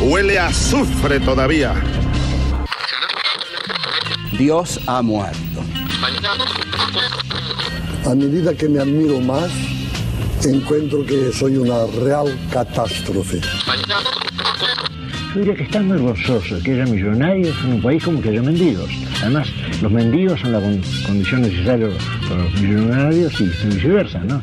huele a azufre todavía. Dios ha muerto. A medida que me admiro más, encuentro que soy una real catástrofe. Yo diría que está muy gozoso que haya millonarios en un país como que haya mendigos. Además, los mendigos son la condición necesaria para los millonarios y viceversa, ¿no?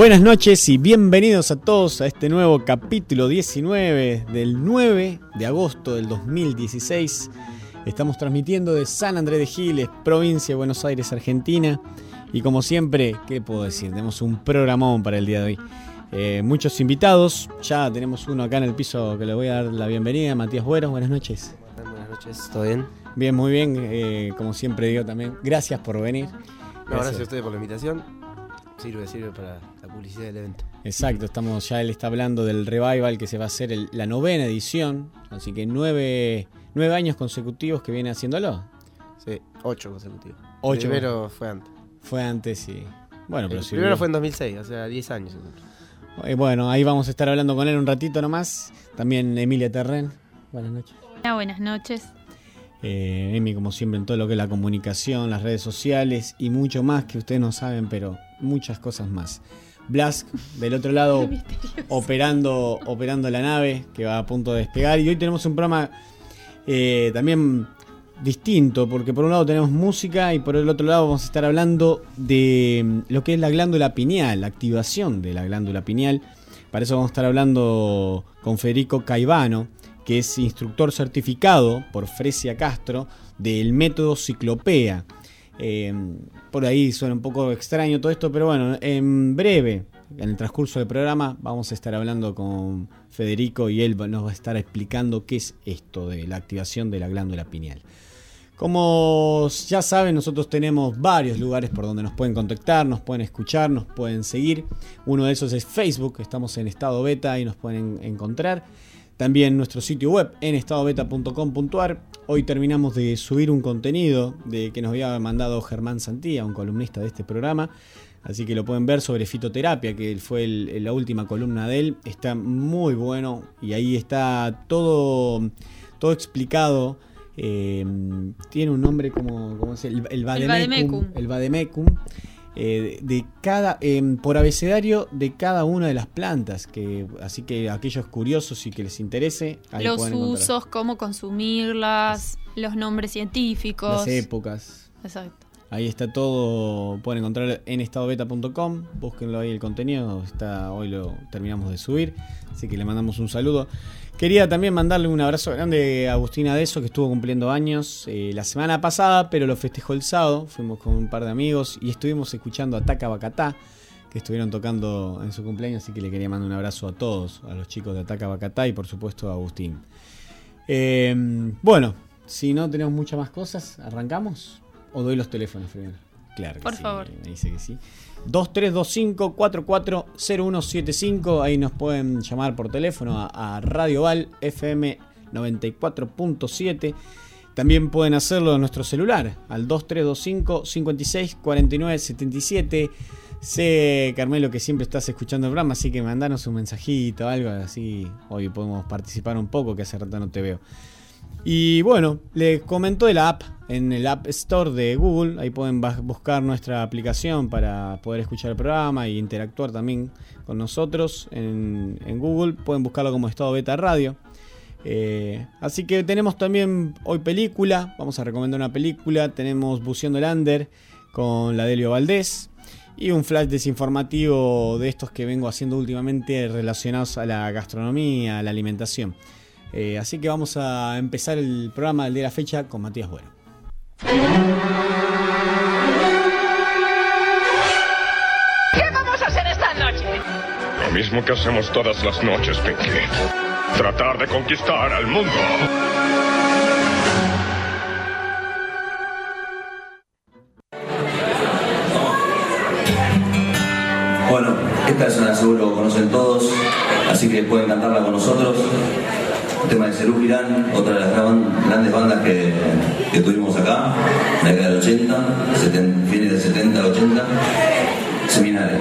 Buenas noches y bienvenidos a todos a este nuevo capítulo 19 del 9 de agosto del 2016. Estamos transmitiendo de San Andrés de Giles, provincia de Buenos Aires, Argentina. Y como siempre, ¿qué puedo decir? Tenemos un programón para el día de hoy. Eh, muchos invitados, ya tenemos uno acá en el piso que le voy a dar la bienvenida, Matías Buenos, buenas noches. Buenas noches, ¿todo bien? Bien, muy bien, eh, como siempre digo también, gracias por venir. No, gracias. a ustedes por la invitación, sirve, sirve para la publicidad del evento. Exacto, estamos ya él está hablando del revival que se va a hacer la novena edición, así que nueve, nueve años consecutivos que viene haciéndolo. Sí, ocho consecutivos. Ocho. primero fue antes. Fue antes, y Bueno, pero El primero fue en 2006, o sea, 10 años. Eh, bueno, ahí vamos a estar hablando con él un ratito nomás. También Emilia Terren. Buenas noches. Hola, buenas noches. Eh, Emi, como siempre, en todo lo que es la comunicación, las redes sociales y mucho más que ustedes no saben, pero muchas cosas más. Blask, del otro lado, operando, operando la nave que va a punto de despegar. Y hoy tenemos un programa eh, también distinto, porque por un lado tenemos música y por el otro lado vamos a estar hablando de mm, lo que es la glándula pineal, la activación de la glándula pineal. Para eso vamos a estar hablando con Federico Caivano, que es instructor certificado por Fresia Castro del método Ciclopea. Eh, por ahí suena un poco extraño todo esto, pero bueno, en breve, en el transcurso del programa, vamos a estar hablando con Federico y él nos va a estar explicando qué es esto de la activación de la glándula pineal. Como ya saben, nosotros tenemos varios lugares por donde nos pueden contactar, nos pueden escuchar, nos pueden seguir. Uno de esos es Facebook, estamos en estado beta y nos pueden encontrar. También nuestro sitio web en estadobeta.com.ar. Hoy terminamos de subir un contenido de que nos había mandado Germán Santía, un columnista de este programa. Así que lo pueden ver sobre fitoterapia, que fue la última columna de él. Está muy bueno y ahí está todo, todo explicado eh, tiene un nombre como, ¿cómo se El, el Vademecum. Vademecum. El Vademecum. Eh, de cada em, por abecedario de cada una de las plantas que así que aquellos curiosos y que les interese ahí Los pueden encontrar usos, cómo consumirlas, los nombres científicos. las épocas Exacto. Ahí está todo, pueden encontrar en estadobeta.com, búsquenlo ahí el contenido, está hoy lo terminamos de subir, así que le mandamos un saludo. Quería también mandarle un abrazo grande a Agustina Deso, que estuvo cumpliendo años eh, la semana pasada, pero lo festejó el sábado, fuimos con un par de amigos y estuvimos escuchando a Taca Bacatá, que estuvieron tocando en su cumpleaños, así que le quería mandar un abrazo a todos, a los chicos de Ataca Bacatá y por supuesto a Agustín. Eh, bueno, si no tenemos muchas más cosas, ¿arrancamos? ¿O doy los teléfonos primero? Claro que Por sí, favor. me dice que sí. 2325-440175, ahí nos pueden llamar por teléfono a, Radio Val FM 94.7. También pueden hacerlo en nuestro celular al 2325 56 49 77. Sé, Carmelo, que siempre estás escuchando el programa, así que mandanos un mensajito, algo así. Hoy podemos participar un poco, que hace rato no te veo. Y bueno, les comentó de la app en el App Store de Google. Ahí pueden buscar nuestra aplicación para poder escuchar el programa e interactuar también con nosotros en, en Google. Pueden buscarlo como Estado Beta Radio. Eh, así que tenemos también hoy película. Vamos a recomendar una película. Tenemos Buceando el Under con la Delio Valdés. Y un flash desinformativo de estos que vengo haciendo últimamente relacionados a la gastronomía, a la alimentación. Eh, así que vamos a empezar el programa del día de la fecha con Matías Bueno. ¿Qué vamos a hacer esta noche? Lo mismo que hacemos todas las noches, Pinky. Tratar de conquistar al mundo. Bueno, esta es una seguro conocen todos, así que pueden cantarla con nosotros. El tema de Cerú Girán, otra de las gran- grandes bandas que, que tuvimos acá, en la década del 80, seten- fines del 70, 80, Seminario.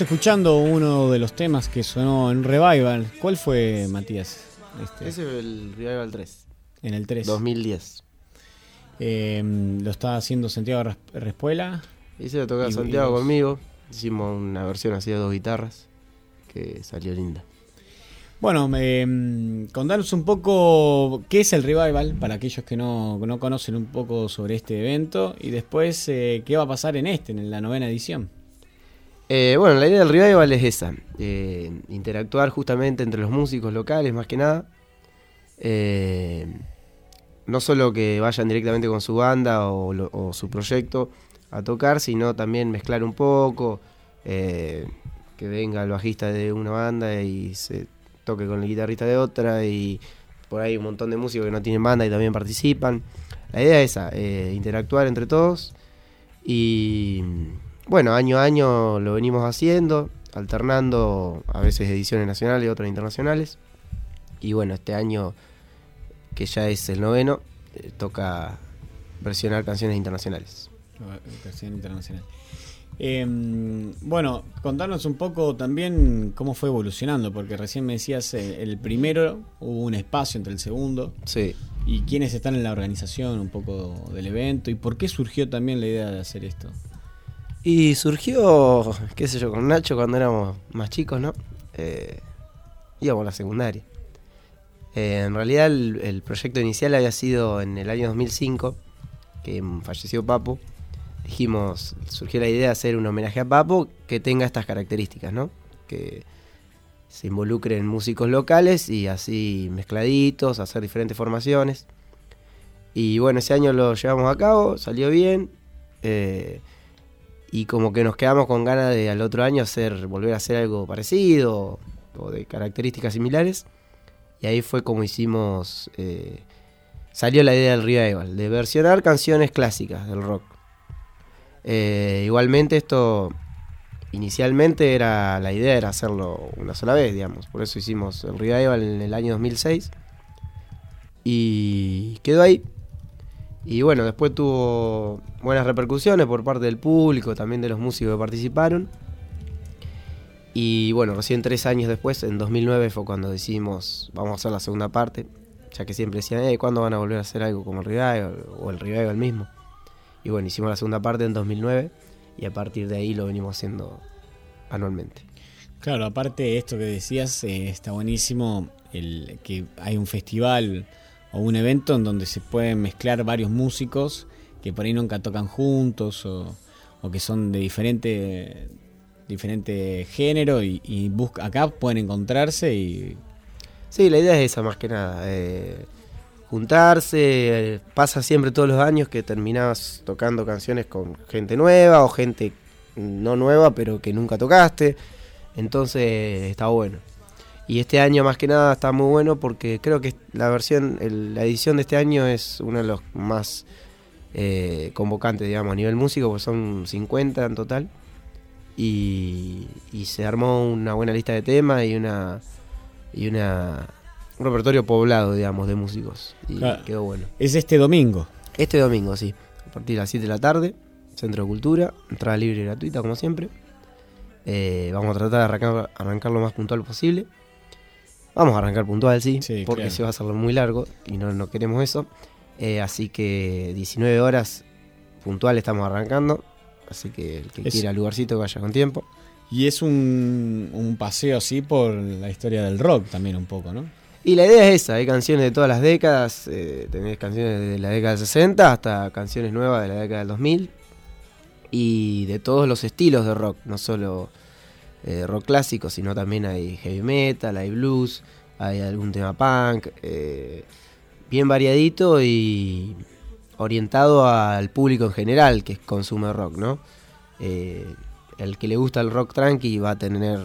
Estamos escuchando uno de los temas que sonó en Revival. ¿Cuál fue, Matías? Este, Ese es el Revival 3. En el 3. 2010. Eh, lo está haciendo Santiago Respuela. Hice lo tocar Y- Santiago conmigo. Hicimos una versión así de dos guitarras. Que salió linda. Bueno, eh, contanos un poco qué es el Revival para aquellos que no, no conocen un poco sobre este evento y después eh, qué va a pasar en este, en la novena edición. Eh, bueno, la idea del revival es esa, eh, interactuar justamente entre los músicos locales más que nada. Eh, no solo que vayan directamente con su banda o, o su proyecto a tocar, sino también mezclar un poco, que venga el bajista de una banda y se toque con el guitarrista de otra y por ahí un montón de músicos que no tienen banda y también participan. La idea es esa, interactuar entre todos y bueno, año a año lo venimos haciendo, alternando a veces ediciones nacionales y otras internacionales. Y bueno, este año, que ya es el noveno, eh, toca versionar canciones internacionales. Canción internacional. Eh, bueno, contanos un poco también cómo fue evolucionando, porque recién me decías eh, el primero, hubo un espacio entre el segundo. Sí. ¿Y quiénes están en la organización un poco del evento? ¿Y por qué surgió también la idea de hacer esto? Y surgió, qué sé yo, con Nacho cuando éramos más chicos, ¿no? Eh, íbamos a la secundaria. Eh, en realidad el, proyecto inicial había sido en el año 2005, que falleció Papo. Dijimos, surgió la idea de hacer un homenaje a Papo que tenga estas características, ¿no? Que se involucren músicos locales y así mezcladitos, hacer diferentes formaciones. Y bueno, ese año lo llevamos a cabo, salió bien. eh, y como que nos quedamos con ganas de al otro año hacer, volver a hacer algo parecido o de características similares. Y ahí fue como hicimos, eh, salió la idea del revival, de versionar canciones clásicas del rock. Eh, igualmente esto, inicialmente era la idea era hacerlo una sola vez, digamos. Por eso hicimos el revival en el año 2006. Y quedó ahí. Y bueno, después tuvo buenas repercusiones por parte del público, también de los músicos que participaron. Y bueno, recién tres años después, en 2009, fue cuando decidimos, vamos a hacer la segunda parte, ya que siempre decían, eh, ¿cuándo van a volver a hacer algo como el Revival o el Revival mismo? Y bueno, hicimos la segunda parte en 2009 y a partir de ahí lo venimos haciendo anualmente. Claro, aparte de esto que decías, eh, está buenísimo el que hay un festival o un evento en donde se pueden mezclar varios músicos que por ahí nunca tocan juntos o, o que son de diferente diferente género y, y busca, acá pueden encontrarse y Sí, la idea es esa más que nada. eh, juntarse, eh, pasa siempre todos los años que terminás tocando canciones con gente nueva o gente no nueva pero que nunca tocaste. Entonces está bueno. Y este año más que nada está muy bueno porque creo que la versión, el- la edición de este año es uno de los más eh, convocantes, digamos, a nivel músico, porque son 50 en total. Y, y se armó una buena lista de temas y una y una un repertorio poblado, digamos, de músicos. Y Claro. quedó bueno. es este domingo. Este domingo, sí. A partir de las 7 de la tarde, Centro de Cultura, entrada libre y gratuita, como siempre. Eh, vamos a tratar de arrancar, arrancar lo más puntual posible. Vamos a arrancar puntual, sí, porque claro. se va a hacer muy largo y no, no queremos eso. Eh, así que 19 horas puntual estamos arrancando. Así que el que Es- quiera lugarcito vaya con tiempo. Y es un, un paseo así por la historia del rock también un poco, ¿no? Y la idea es esa, hay canciones de todas las décadas, eh, tenés canciones de la década del 60 hasta canciones nuevas de la década del 2000 y de todos los estilos de rock, no solo eh, rock clásico, sino también hay heavy metal, hay blues, hay algún tema punk, eh, bien variadito y orientado al público en general que consume rock, ¿no? Eh, el que le gusta el rock tranqui va a tener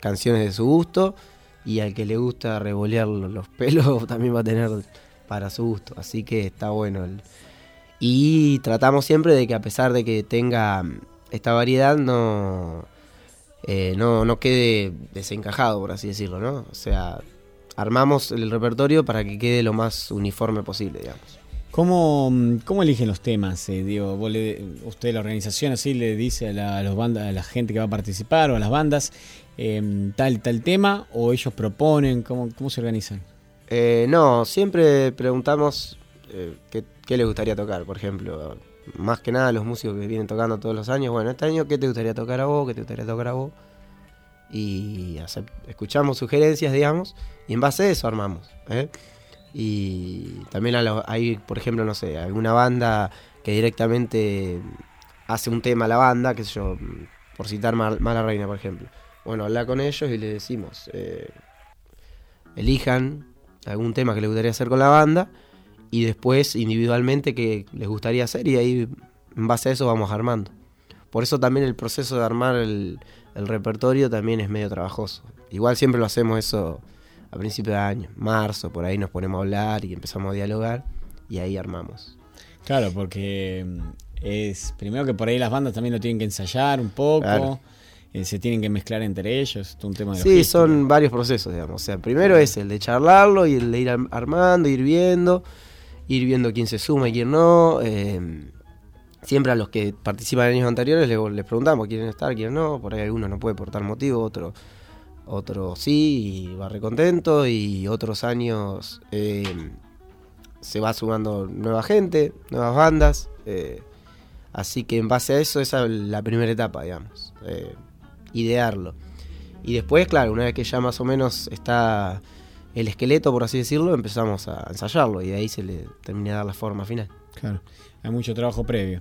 canciones de su gusto y al que le gusta revolear lo- los pelos también va a tener para su gusto. Así que está bueno. el- Y tratamos siempre de que a pesar de que tenga esta variedad, no, eh, no, no quede desencajado, por así decirlo, ¿no? O sea, armamos el repertorio para que quede lo más uniforme posible, digamos. ¿Cómo, cómo eligen los temas? eh, digo, vos le- usted, la organización, así le dice a la, a los bandas, a la gente que va a participar o a las bandas em, tal tal tema o ellos proponen? ¿Cómo, cómo se organizan? Eh, no, siempre preguntamos eh, qué, qué les gustaría tocar, por ejemplo. Más que nada los músicos que vienen tocando todos los años. Bueno, este año, ¿qué te gustaría tocar a vos? ¿Qué te gustaría tocar a vos? Y escuchamos sugerencias, digamos, y en base a eso armamos. ¿eh? Y también a lo- hay, por ejemplo, no sé, alguna banda que directamente hace un tema a la banda, que sé yo, por citar Mal- Mala Reina, por ejemplo. Bueno, habla con ellos y le decimos, eh, elijan algún tema que les gustaría hacer con la banda y después individualmente que les gustaría hacer y ahí en base a eso vamos armando. Por eso también el proceso de armar el, el repertorio también es medio trabajoso. Igual siempre lo hacemos eso a principio de año, marzo, por ahí nos ponemos a hablar y empezamos a dialogar y ahí armamos. Claro, porque mm, es primero que por ahí las bandas también lo tienen que ensayar un poco, Claro. eh, se tienen que mezclar entre ellos, es un tema de Sí, logística. son varios procesos, digamos. O sea, primero es el de charlarlo y el de ir ar- armando, ir viendo. Ir viendo quién se suma y quién no. eh, siempre a los que participan en años anteriores les, preguntamos quieren estar, quieren no. Por ahí algunos no puede por tal motivo, otro, otro sí y va recontento. Y otros años eh, se va sumando nueva gente, nuevas bandas. eh, así que en base a eso, esa es la primera etapa, digamos. eh, idearlo. Y después, claro, una vez que ya más o menos está el esqueleto, por así decirlo, empezamos a ensayarlo y de ahí se le termina de dar la forma final. Claro, hay mucho trabajo previo.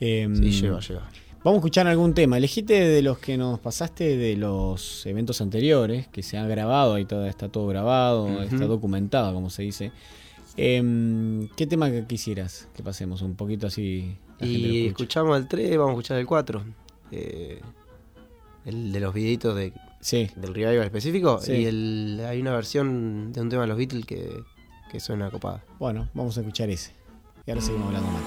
Eh, Sí, lleva, lleva. Vamos a escuchar algún tema. Elegiste de los que nos pasaste de los eventos anteriores, que se han grabado, ahí todo, está todo grabado, está documentado, como se dice. Em, ¿Qué tema quisieras que pasemos? Un poquito así. Y escuchamos el 3, vamos a escuchar el 4. eh, el de los videitos de, del revival específico. Sí. Y el, hay una versión de un tema de los Beatles que, que suena copada. Bueno, vamos a escuchar ese. Y ahora seguimos hablando más.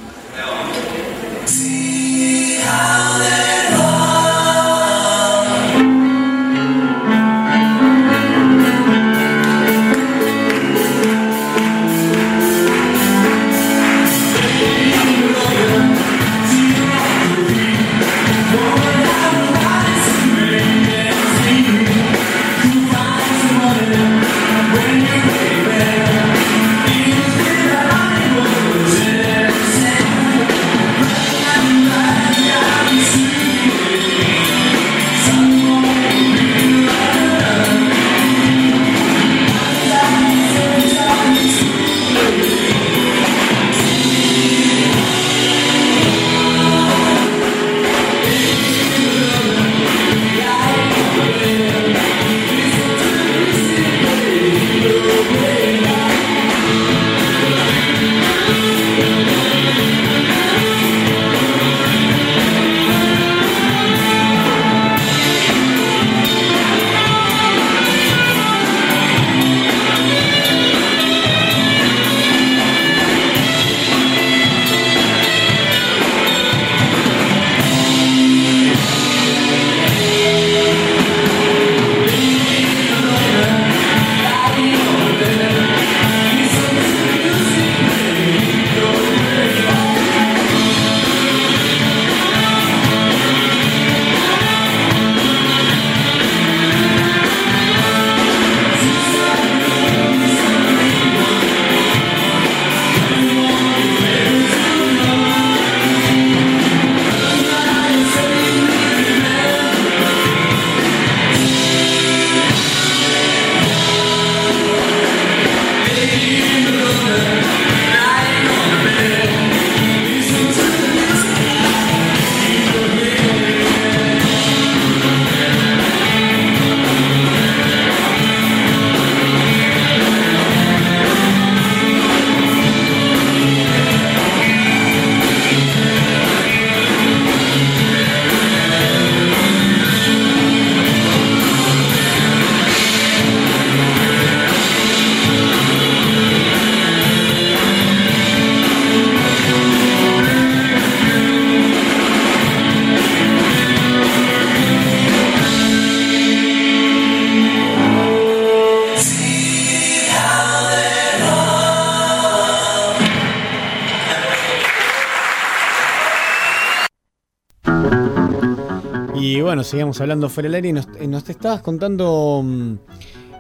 Seguimos hablando fuera del aire y nos, te estabas contando mm,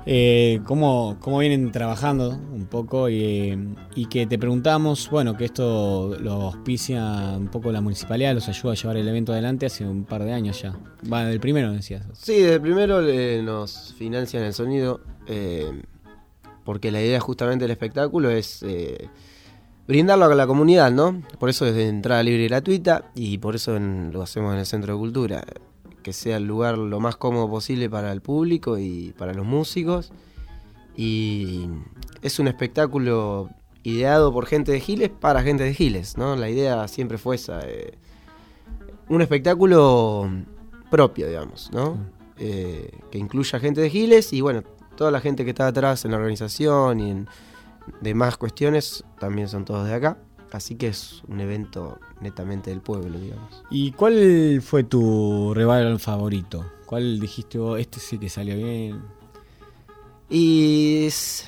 eh, cómo, cómo vienen trabajando un poco y, que te preguntamos, bueno, que esto lo auspicia un poco la municipalidad, los ayuda a llevar el evento adelante hace un par de años ya. Va, del primero decías. Sí, desde primero eh, nos financian el sonido, eh, porque la idea justamente del espectáculo es eh, brindarlo a la comunidad, ¿no? Por eso es de entrada libre y gratuita y por eso lo hacemos en el Centro de Cultura, que sea el lugar lo más cómodo posible para el público y para los músicos. Y es un espectáculo ideado por gente de Giles para gente de Giles, ¿no? La idea siempre fue esa. eh, un espectáculo propio, digamos, ¿no? Eh, que incluya gente de Giles y bueno, toda la gente que está atrás en la organización y en demás cuestiones también son todos de acá. Así que es un evento netamente del pueblo, digamos. ¿Y cuál fue tu revival favorito? ¿Cuál dijiste vos, este sí que salió bien? Y es-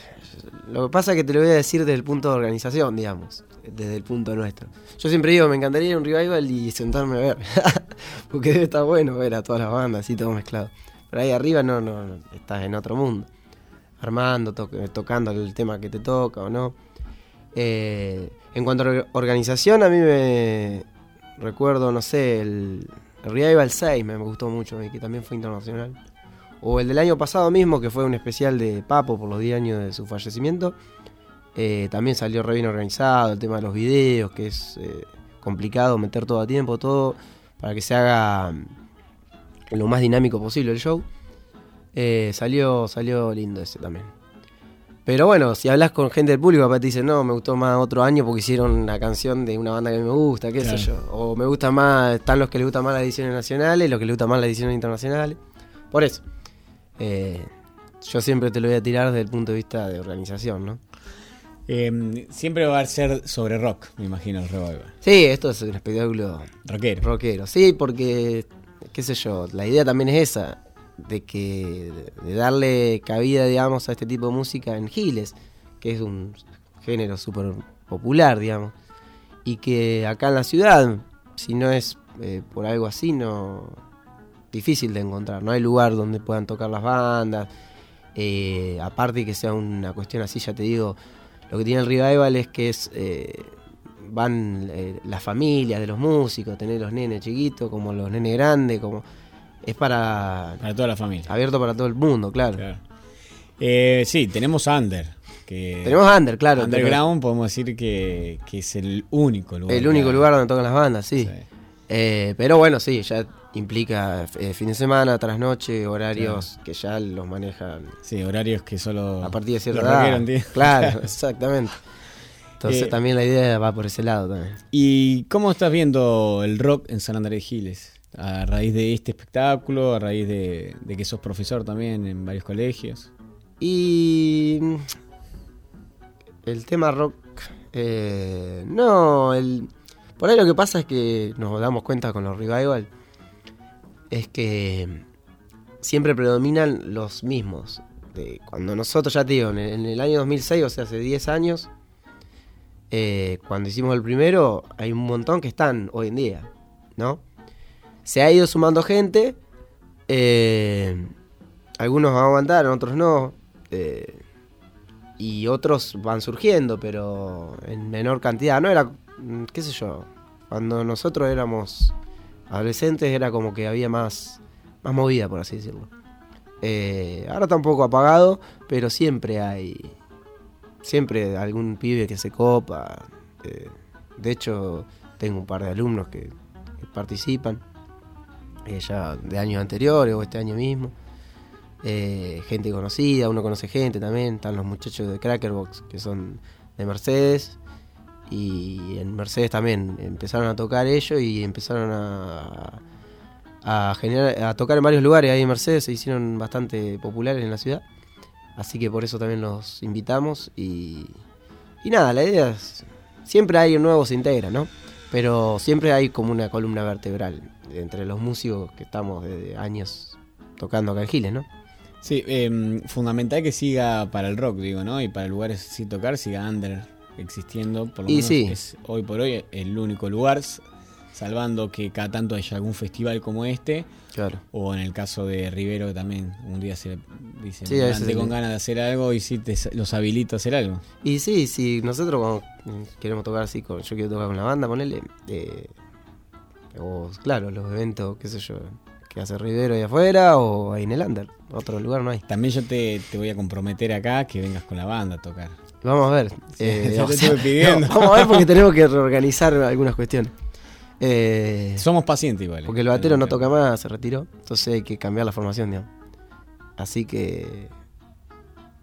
Lo que pasa es que te lo voy a decir desde el punto de organización, digamos, desde el punto nuestro. Yo siempre digo, me encantaría ir a un revival y sentarme a ver, porque debe estar bueno ver a todas las bandas así todo mezclado. Pero ahí arriba no, no, no, estás en otro mundo, armando, to- tocando el tema que te toca o no. Eh, en cuanto a or- organización, a mí me recuerdo, no sé, el, el Revival 6 me, gustó mucho, que también fue internacional. O el del año pasado mismo, que fue un especial de Papo por los 10 años de su fallecimiento. Eh, también salió re bien organizado, el tema de los videos, que es eh, complicado meter todo a tiempo, todo, para que se haga mm, lo más dinámico posible el show. Eh, salió, salió lindo ese también. Pero bueno, si hablas con gente del público, capaz te dicen, no, me gustó más otro año porque hicieron una canción de una banda que me gusta, qué sé yo. O me gusta más, están los que les gustan más las ediciones nacionales, los que les gustan más las ediciones internacionales. Por eso. Eh, yo siempre te lo voy a tirar desde el punto de vista de organización, ¿no? Eh, siempre va a ser sobre rock, me imagino, el revival. Sí, esto es un espectáculo rockero. Rockero, sí, porque, qué sé yo, la idea también es esa, de que darle cabida, digamos, a este tipo de música en Giles, que es un género súper popular, digamos, y que acá en la ciudad, si no es eh, por algo así, no difícil de encontrar, no hay lugar donde puedan tocar las bandas, eh, aparte que sea una cuestión así, ya te digo, lo que tiene el revival es que es eh, van eh, las familias de los músicos, tener los nenes chiquitos, como los nenes grandes, como es para Para toda la familia. abierto para todo el mundo, claro. Eh, sí, tenemos Under. Que Tenemos Under, claro, Underground podemos decir que, que es el único lugar. El único lugar donde tocan las bandas, sí. Eh, pero bueno, sí, ya implica eh, fin de semana, trasnoche, horarios que ya los manejan. Sí, horarios que solo a partir de cierta edad. Claro, exactamente. Entonces Eh, también la idea va por ese lado también. ¿Y cómo estás viendo el rock en San Andrés Giles? A raíz de este espectáculo, a raíz de, que sos profesor también en varios colegios. Y mm, el tema rock, eh, no, el, por ahí lo que pasa es que nos damos cuenta con los revival, es que siempre predominan los mismos. De cuando nosotros, ya te digo, en el, en el año 2006, o sea, hace 10 años, eh, cuando hicimos el primero, hay un montón que están hoy en día, ¿no? Se ha ido sumando gente, eh, algunos aguantaron, otros no, eh, y otros van surgiendo, pero en menor cantidad. No era, mm, qué sé yo, cuando nosotros éramos adolescentes era como que había más, más movida, por así decirlo. Eh, ahora está un poco apagado, pero siempre hay. Siempre algún pibe que se copa. eh, de hecho, tengo un par de alumnos que, que participan. Eh, ya de años anteriores o este año mismo. Eh, gente conocida, uno conoce gente también. Están los muchachos de Crackerbox que son de Mercedes. Y en Mercedes también empezaron a tocar ellos y empezaron a, generar, a tocar en varios lugares ahí en Mercedes. Se hicieron bastante populares en la ciudad. Así que por eso también los invitamos. Y, y nada, la idea es. Siempre un nuevo se integra, ¿no? Pero siempre hay como una columna vertebral entre los músicos que estamos desde años tocando acá en Giles, ¿no? Sí, eh, fundamental que siga para el rock, digo, ¿no? Y para lugares sin tocar, siga Under existiendo. Por lo Y menos sí. es hoy por hoy el único lugar, salvando que cada tanto haya algún festival como este. Claro. O en el caso de Rivero, que también un día se dice, Sí, "Me a veces levanté se con ganas de hacer algo y sí te, los habilito a hacer algo. Y sí, sí, nosotros cuando mm, queremos tocar así, con, yo quiero tocar con la banda, ponele. eh, o claro, los eventos, qué sé yo, que hace Rivero ahí afuera o ahí en el Under. Otro lugar no hay. También yo te, te voy a comprometer acá que vengas con la banda a tocar. Vamos a ver. Sí, eh, ya o te sea, estuve pidiendo. no, vamos a ver porque tenemos que reorganizar algunas cuestiones. Eh, Somos pacientes igual. Porque el batero no toca más, se retiró. Entonces hay que cambiar la formación, digamos. Así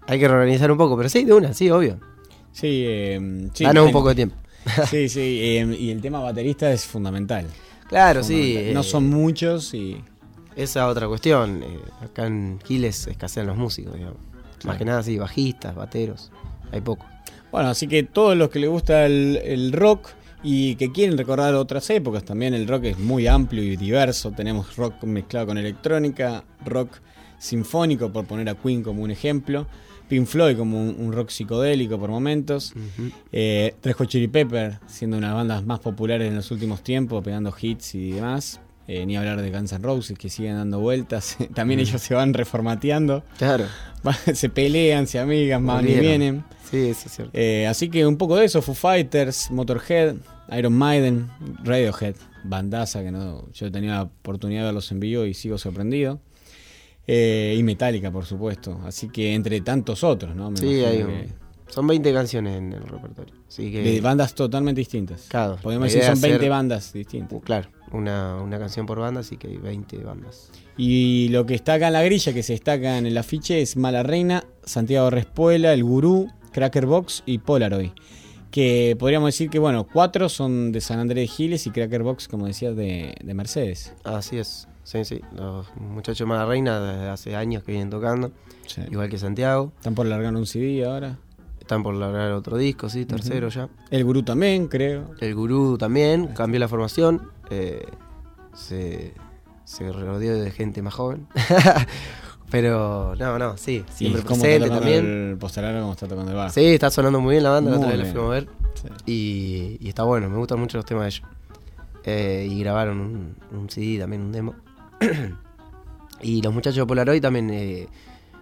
hay que reorganizar un poco, pero sí, de una, sí, obvio. Sí, eh, sí, Danos un poco de tiempo. Sí, sí, eh, y el tema baterista es fundamental. Claro, sí. Fundamental. No eh, son muchos y. Esa otra cuestión. eh, acá en Giles escasean los músicos, digamos. Más que nada, sí, bajistas, bateros. Hay poco. Bueno, así que todos los que les gusta el, el rock y que quieren recordar otras épocas, también el rock es muy amplio y diverso. Tenemos rock mezclado con electrónica, rock sinfónico, por poner a Queen como un ejemplo. Pink Floyd como un, un rock psicodélico por momentos. Eh, Tres Hot Chili Pepper siendo una de las bandas más populares en los últimos tiempos, pegando hits y demás. Eh, ni hablar de Guns N' Roses que siguen dando vueltas. También Mm. ellos se van reformateando. Claro. se pelean, se amigan, van y vienen. Sí, eso es cierto. Eh, así que un poco de eso, Foo Fighters, Motorhead, Iron Maiden, Radiohead, bandaza que no, yo he tenido la oportunidad de verlos en vivo y sigo sorprendido. Eh, y Metallica, por supuesto. Así que entre tantos otros, ¿no? Me Sí, hay que- un- son 20 canciones en el repertorio. Así que, de bandas totalmente distintas. Claro, Podemos decir son es 20 hacer- bandas distintas. Uh, Claro, una, una canción por banda, así que hay 20 bandas. Y lo que está acá en la grilla, que se destaca en el afiche, es Mala Reina, Santiago Respuela, El Gurú, Cracker Box y Polaroid. Que podríamos decir que, bueno, cuatro son de San Andrés de Giles y Cracker Box, como decías, de, de Mercedes. Así es. Sí, sí. Los muchachos de Mala Reina desde hace años que vienen tocando. Igual que Santiago. Están por largar un CD ahora. Están por largar otro disco, sí, tercero ya. El Gurú también, creo. El Gurú también, cambió la formación. eh, se, se rodeó de gente más joven. Pero no, no, sí, siempre presente también. el postelar, cómo está tocando el bajo. Sí, está sonando muy bien la banda, la otra vez la fuimos a ver. Y, y está bueno, me gustan mucho los temas de ellos. Eh, y grabaron un, un CD, también un demo. y los muchachos de Polaroid también, eh,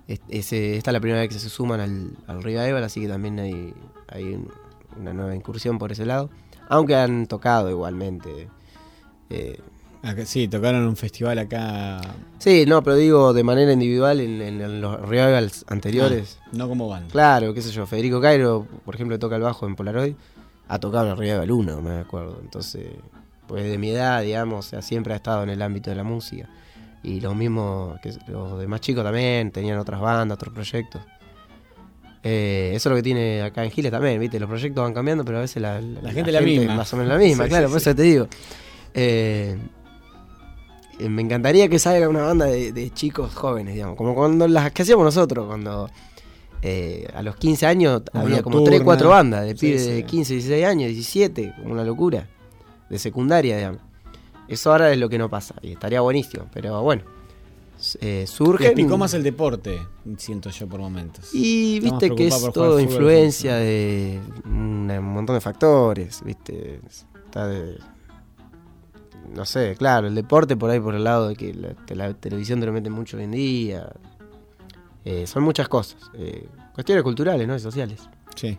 es- esta es la primera vez que se suman al, al Revival, así que también hay, hay un- una nueva incursión por ese lado. Aunque han tocado igualmente. eh, sí, tocaron en un festival acá. sí, no, pero digo de manera individual en, en- los Revivals anteriores. Ah, no como banda. Claro, qué sé yo, Federico Cairo, por ejemplo, toca el bajo en Polaroid, ha tocado en el Revival 1, me acuerdo. Entonces, pues de mi edad, digamos, o sea, siempre ha estado en el ámbito de la música. Y los mismos, que los demás chicos también, tenían otras bandas, otros proyectos. Eh, eso es lo que tiene acá en Giles también, ¿viste? Los proyectos van cambiando, pero a veces la, La gente es la misma. Más o menos la misma, Sí, claro, sí, por sí. eso te digo. Eh, eh, me encantaría que salga una banda de, de chicos jóvenes, digamos, como cuando las que hacíamos nosotros, cuando eh, a los 15 años Como había como Nocturna. 3, 4 bandas de pibes de 15, 16 años, 17, como una locura, de secundaria, digamos. Eso ahora es lo que no pasa, y estaría buenísimo, pero bueno, eh, surge... Les picó más el deporte, siento yo por momentos. Y Estamos viste que es todo fútbol, influencia de un, un montón de factores, viste. Está de. No sé, claro, el deporte por ahí por el lado de que la, que la televisión te lo mete mucho hoy en día. Eh, son muchas cosas. eh, cuestiones culturales, ¿no? Y sociales. Sí.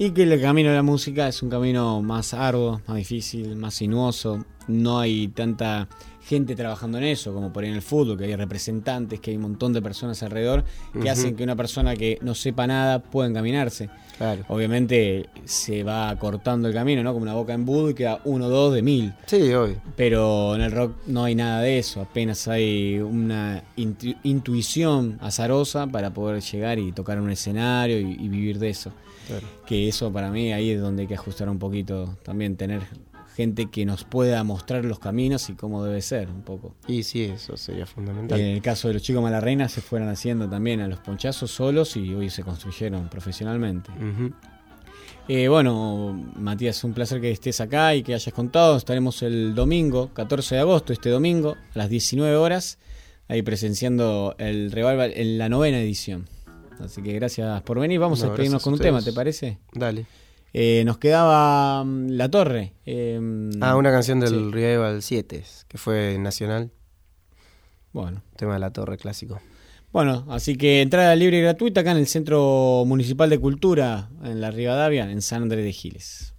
Y que el camino de la música es un camino más arduo, más difícil, más sinuoso. No hay tanta gente trabajando en eso, como por ahí en el fútbol, que hay representantes, que hay un montón de personas alrededor que hacen que una persona que no sepa nada pueda encaminarse. Claro. Obviamente se va cortando el camino, ¿no? Como una boca en embudo y queda uno o dos de mil. Sí, obvio. Pero en el rock no hay nada de eso, apenas hay una intu- intuición azarosa para poder llegar y tocar un escenario y, y vivir de eso. Claro. Que eso para mí ahí es donde hay que ajustar un poquito también, tener gente que nos pueda mostrar los caminos y cómo debe ser un poco. Y sí, eso sería fundamental. En el caso de los chicos Malarreina se fueron haciendo también a los ponchazos solos y hoy se construyeron profesionalmente. Eh, bueno, Matías, un placer que estés acá y que hayas contado. Estaremos el domingo, 14 de agosto, este domingo, a las 19 horas, ahí presenciando el revival en la novena edición. Así que gracias por venir. Vamos No, a despedirnos con a un tema. ¿te parece? Dale. Eh, nos quedaba mm, La Torre. eh, Ah, una canción del sí. Revival 7, que fue nacional. Bueno. Tema de la torre clásico. Bueno, así que entrada libre y gratuita acá en el Centro Municipal de Cultura, en la Rivadavia, en San Andrés de Giles.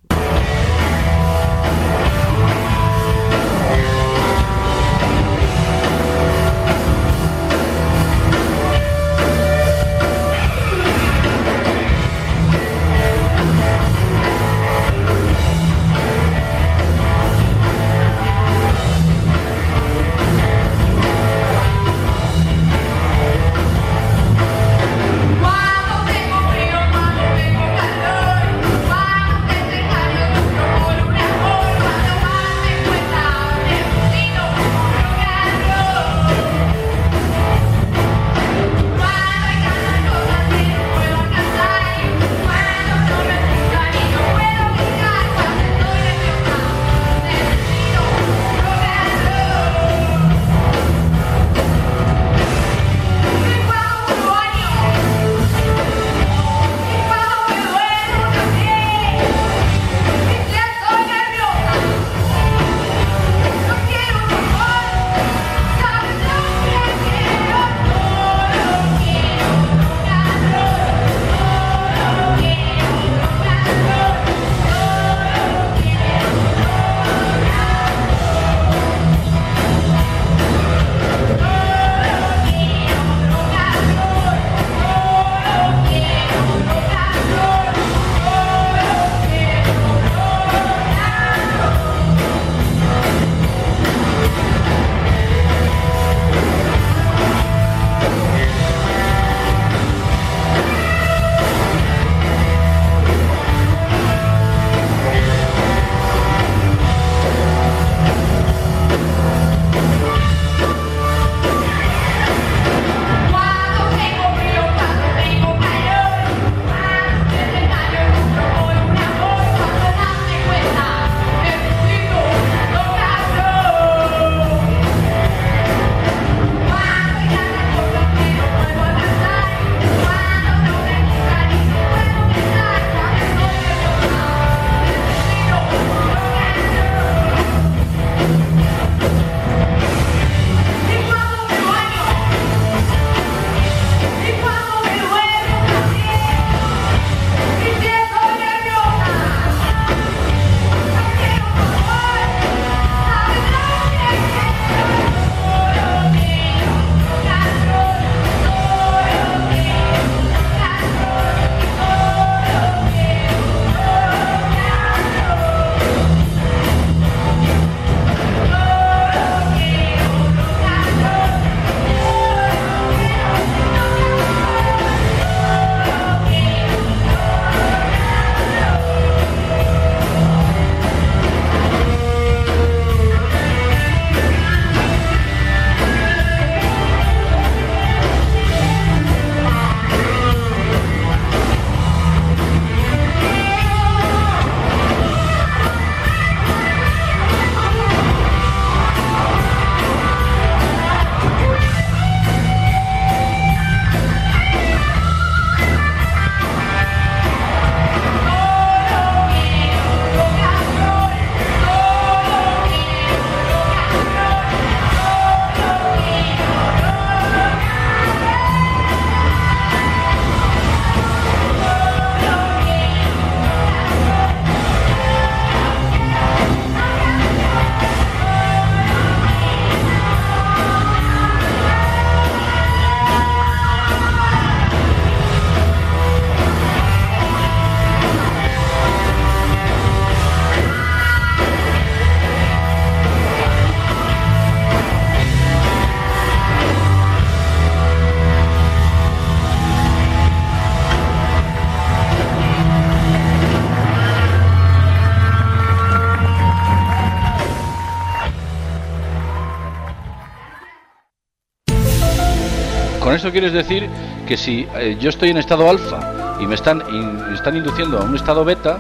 Eso quieres decir que si eh, yo estoy en estado alfa y me están, me están induciendo a un estado beta,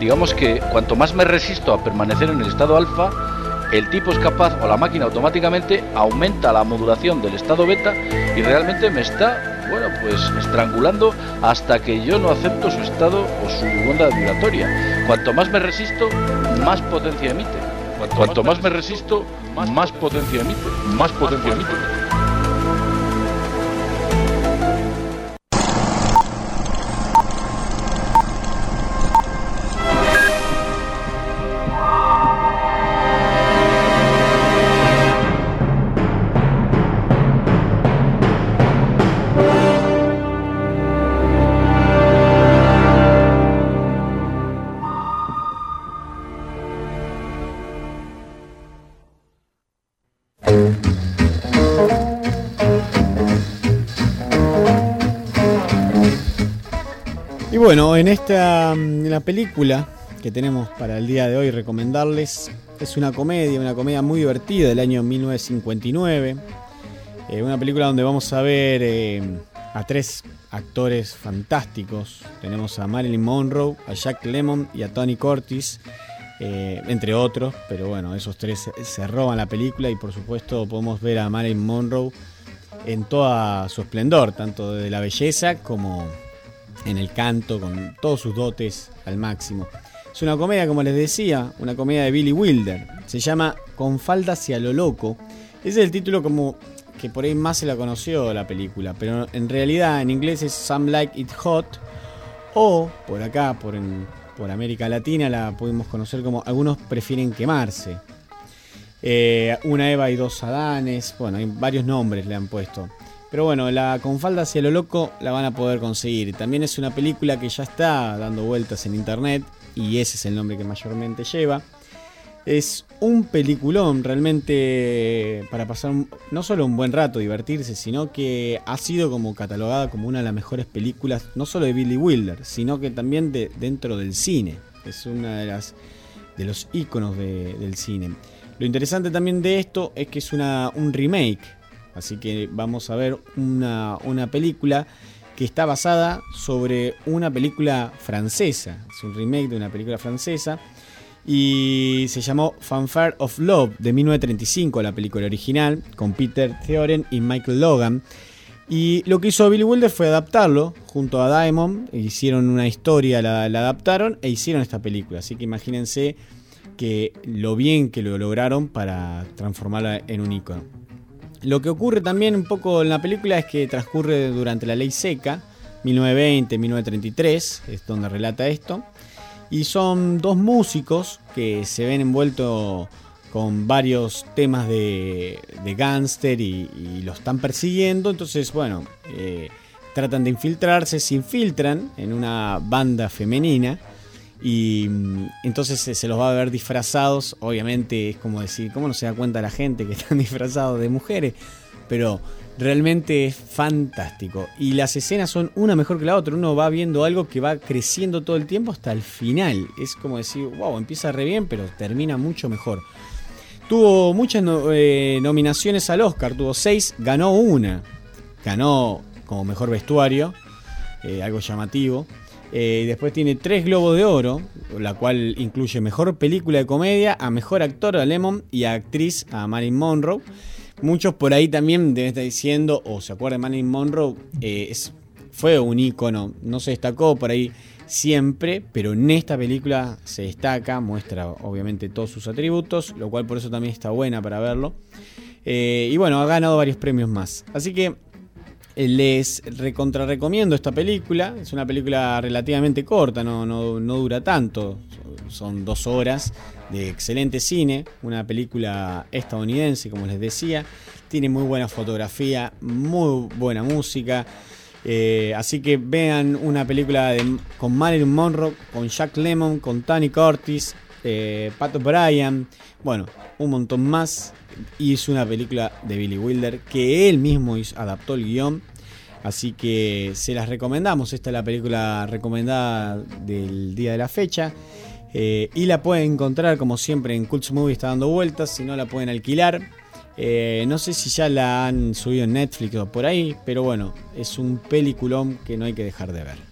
digamos que cuanto más me resisto a permanecer en el estado alfa, el tipo es capaz o la máquina automáticamente aumenta la modulación del estado beta y realmente me está, bueno, pues estrangulando hasta que yo no acepto su estado o su onda vibratoria. Cuanto más me resisto, más potencia emite. Cuanto, más me resisto, más, potencia emite. Más potencia emite. Bueno, en esta en la película que tenemos para el día de hoy recomendarles es una comedia, una comedia muy divertida del año 1959. Eh, una película donde vamos a ver eh, a tres actores fantásticos. Tenemos a Marilyn Monroe, a Jack Lemmon y a Tony Curtis, eh, entre otros. Pero bueno, esos tres se roban la película y por supuesto podemos ver a Marilyn Monroe en toda su esplendor, tanto de la belleza como en el canto, con todos sus dotes al máximo. Es una comedia, como les decía, una comedia de Billy Wilder. Se llama Con falda hacia lo loco. Ese es el título como que por ahí más se la conoció la película, pero en realidad en inglés es Some Like It Hot o por acá, por, por América Latina, la pudimos conocer como algunos prefieren quemarse. Eh, una Eva y dos Adanes, bueno, hay varios nombres le han puesto. Pero bueno, la con falda hacia lo loco la van a poder conseguir. También es una película que ya está dando vueltas en internet y ese es el nombre que mayormente lleva. Es un peliculón realmente para pasar no solo un buen rato, divertirse, sino que ha sido como catalogada como una de las mejores películas, no solo de Billy Wilder, sino que también de, dentro del cine. Es una de las de los íconos del cine. Lo interesante también de esto es que es una, un remake Así que vamos a ver una, película que está basada sobre una película francesa. Es un remake de una película francesa. Y se llamó Fanfare of Love de 1935, la película original, con Peter Theoren y Michael Logan. Y lo que hizo Billy Wilder fue adaptarlo junto a Diamond. Hicieron una historia, la, la adaptaron e hicieron esta película. Así que imagínense que lo bien que lo lograron para transformarla en un icono. Lo que ocurre también un poco en la película es que transcurre durante la ley seca, 1920-1933, es donde relata esto. Y son dos músicos que se ven envueltos con varios temas de, de gángster y, los están persiguiendo. Entonces, bueno, eh, tratan de infiltrarse, se infiltran en una banda femenina y mm, entonces se los va a ver disfrazados. Obviamente es como decir, ¿cómo no se da cuenta la gente que están disfrazados de mujeres? Pero realmente es fantástico. Y las escenas son una mejor que la otra. Uno va viendo algo que va creciendo todo el tiempo hasta el final. Es como decir, wow, empieza re bien, pero termina mucho mejor. Tuvo muchas eh, nominaciones al Oscar, tuvo seis, ganó una. Ganó como mejor vestuario, eh, algo llamativo. Eh, después tiene tres Globos de Oro, la cual incluye mejor película de comedia, a mejor actor a Lemon y a actriz a Marilyn Monroe. Muchos por ahí también deben estar diciendo, o se acuerdan Marilyn Monroe, eh, fue un ícono, no se destacó por ahí siempre, pero en esta película se destaca, muestra obviamente todos sus atributos, lo cual por eso también está buena para verlo. Eh, y bueno, ha ganado varios premios más. Así que les recontra recomiendo esta película. Es una película relativamente corta, no, no, dura tanto. Son dos horas de excelente cine. Una película estadounidense, como les decía. Tiene muy buena fotografía, muy buena música. Eh, así que vean una película con Marilyn Monroe, con Jack Lemmon, con Tony Curtis, eh, Pat O'Brien. Bueno, un montón más hizo una película de Billy Wilder que él mismo adaptó el guion. Así que se las recomendamos. Esta es la película recomendada del día de la fecha. Eh, y la pueden encontrar, como siempre, en Cults Movie está dando vueltas. Si no, la pueden alquilar. Eh, no sé si ya la han subido en Netflix o por ahí, pero bueno, es un peliculón que no hay que dejar de ver.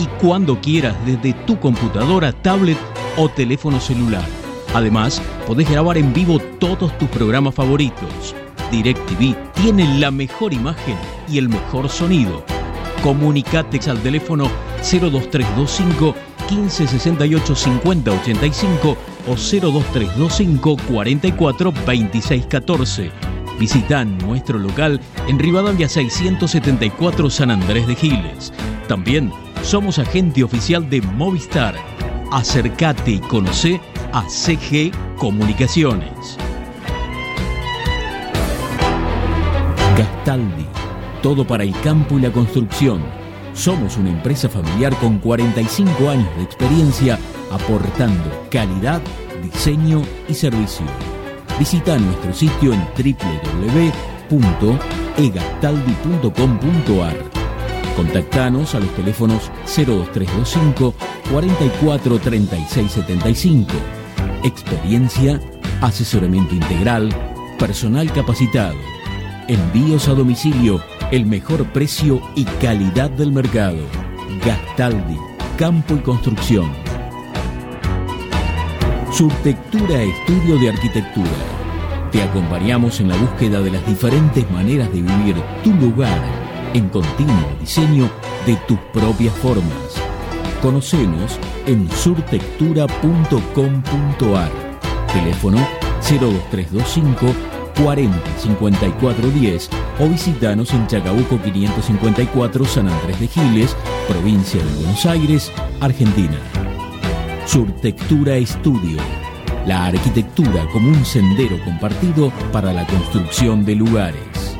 y cuando quieras desde tu computadora, tablet o teléfono celular. Además, podés grabar en vivo todos tus programas favoritos. DirecTV tiene la mejor imagen y el mejor sonido. Comunicate al teléfono 02325 1568 5085 o 02325 44 26 14. Visita nuestro local en Rivadavia 674 San Andrés de Giles. También somos agente oficial de Movistar. Acércate y conoce a CG Comunicaciones. Gastaldi, todo para el campo y la construcción. Somos una empresa familiar con 45 años de experiencia aportando calidad, diseño y servicio. Visita nuestro sitio en www.egastaldi.com.ar. Contactanos a los teléfonos 02325 44 36 75. Experiencia, asesoramiento integral, personal capacitado, envíos a domicilio, el mejor precio y calidad del mercado. Gastaldi, Campo y Construcción. Surtectura Estudio de Arquitectura. Te acompañamos en la búsqueda de las diferentes maneras de vivir tu lugar en continuo diseño de tus propias formas. Conocenos en surtectura.com.ar. Teléfono 02325 40 54 10 o visitanos en Chacabuco 554 San Andrés de Giles, provincia de Buenos Aires, Argentina. Surtectura Estudio. La arquitectura como un sendero compartido para la construcción de lugares.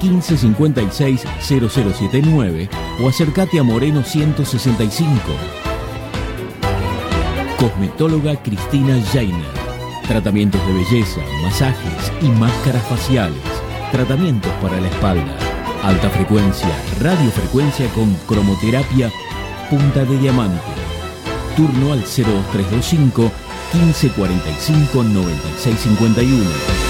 1556 0079 o acércate a Moreno 165. Cosmetóloga Cristina Jainer. Tratamientos de belleza, masajes y máscaras faciales. Tratamientos para la espalda. Alta frecuencia, radiofrecuencia con cromoterapia punta de diamante. Turno al 02325 1545 9651.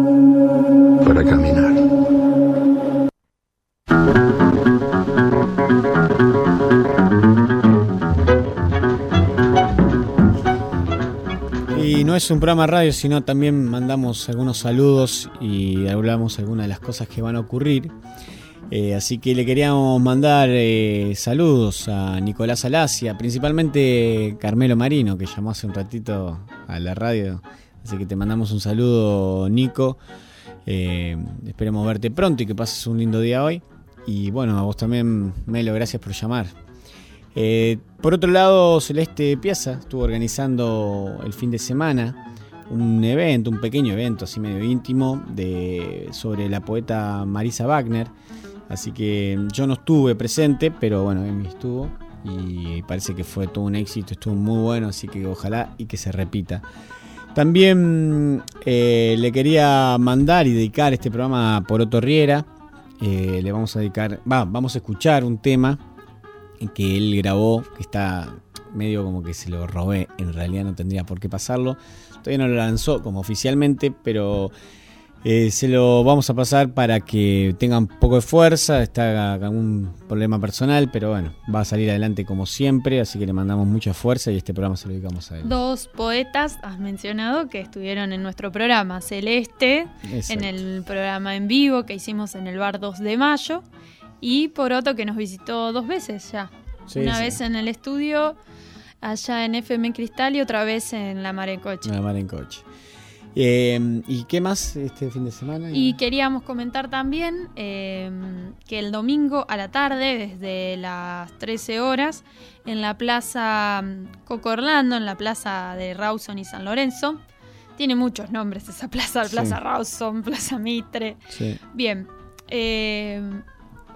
es un programa radio, sino también mandamos algunos saludos y hablamos algunas de las cosas que van a ocurrir. Eh, así que le queríamos mandar eh, saludos a Nicolás Alasia, principalmente Carmelo Marino, que llamó hace un ratito a la radio. Así que te mandamos un saludo, Nico. Eh, esperemos verte pronto y que pases un lindo día hoy. Y bueno, a vos también, Melo, gracias por llamar. Eh, por otro lado, Celeste Piazza estuvo organizando el fin de semana un evento, un pequeño evento así medio íntimo de, sobre la poeta Marisa Wagner. Así que yo no estuve presente, pero bueno, Emi estuvo y parece que fue todo un éxito, estuvo muy bueno, así que ojalá y que se repita. También eh, le quería mandar y dedicar este programa por Otto Riera. Eh, le vamos a dedicar, va, vamos a escuchar un tema que él grabó, que está medio como que se lo robé, en realidad no tendría por qué pasarlo. Todavía no lo lanzó como oficialmente, pero eh, se lo vamos a pasar para que tenga un poco de fuerza. Está con un problema personal, pero bueno, va a salir adelante como siempre, así que le mandamos mucha fuerza y este programa se lo dedicamos a él. Dos poetas has mencionado que estuvieron en nuestro programa. Celeste, Exacto. en el programa en vivo que hicimos en el bar 2 de mayo. Y Poroto, que nos visitó dos veces ya. Sí, Una sí. vez en el estudio, allá en FM Cristal, y otra vez en La Mar en Coche. Nada mal en coche. Eh, ¿Y qué más este fin de semana? Y queríamos comentar también eh, que el domingo a la tarde, desde las 13 horas, en la plaza mm, Coco Orlando, en la plaza de Rawson y San Lorenzo, tiene muchos nombres esa plaza, Sí. Plaza Rawson, Plaza Mitre. Sí. Bien, eh,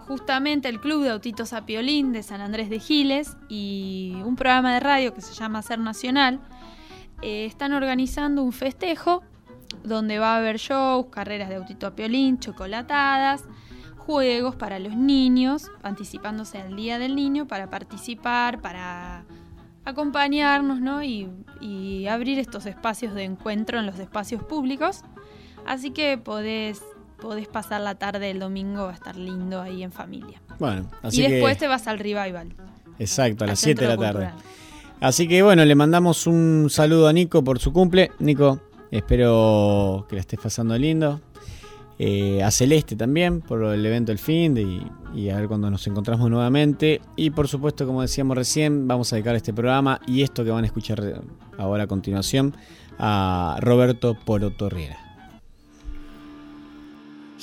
justamente el Club de Autitos a Piolín de San Andrés de Giles y un programa de radio que se llama Ser Nacional eh, están organizando un festejo donde va a haber shows, carreras de autito a piolín, chocolatadas, juegos para los niños, anticipándose al Día del Niño para participar, para acompañarnos ¿no? y, y abrir estos espacios de encuentro en los espacios públicos. Así que podés, podés pasar la tarde del domingo, va a estar lindo ahí en familia. Bueno, así y después que... te vas al revival. Exacto, a las 7 de la tarde. Así que bueno, le mandamos un saludo a Nico por su cumple. Nico, espero que la estés pasando lindo. Eh, a Celeste también por el evento del fin y a ver cuando nos encontramos nuevamente. Y por supuesto, como decíamos recién, vamos a dedicar este programa y esto que van a escuchar ahora a continuación a Roberto Porotorriera.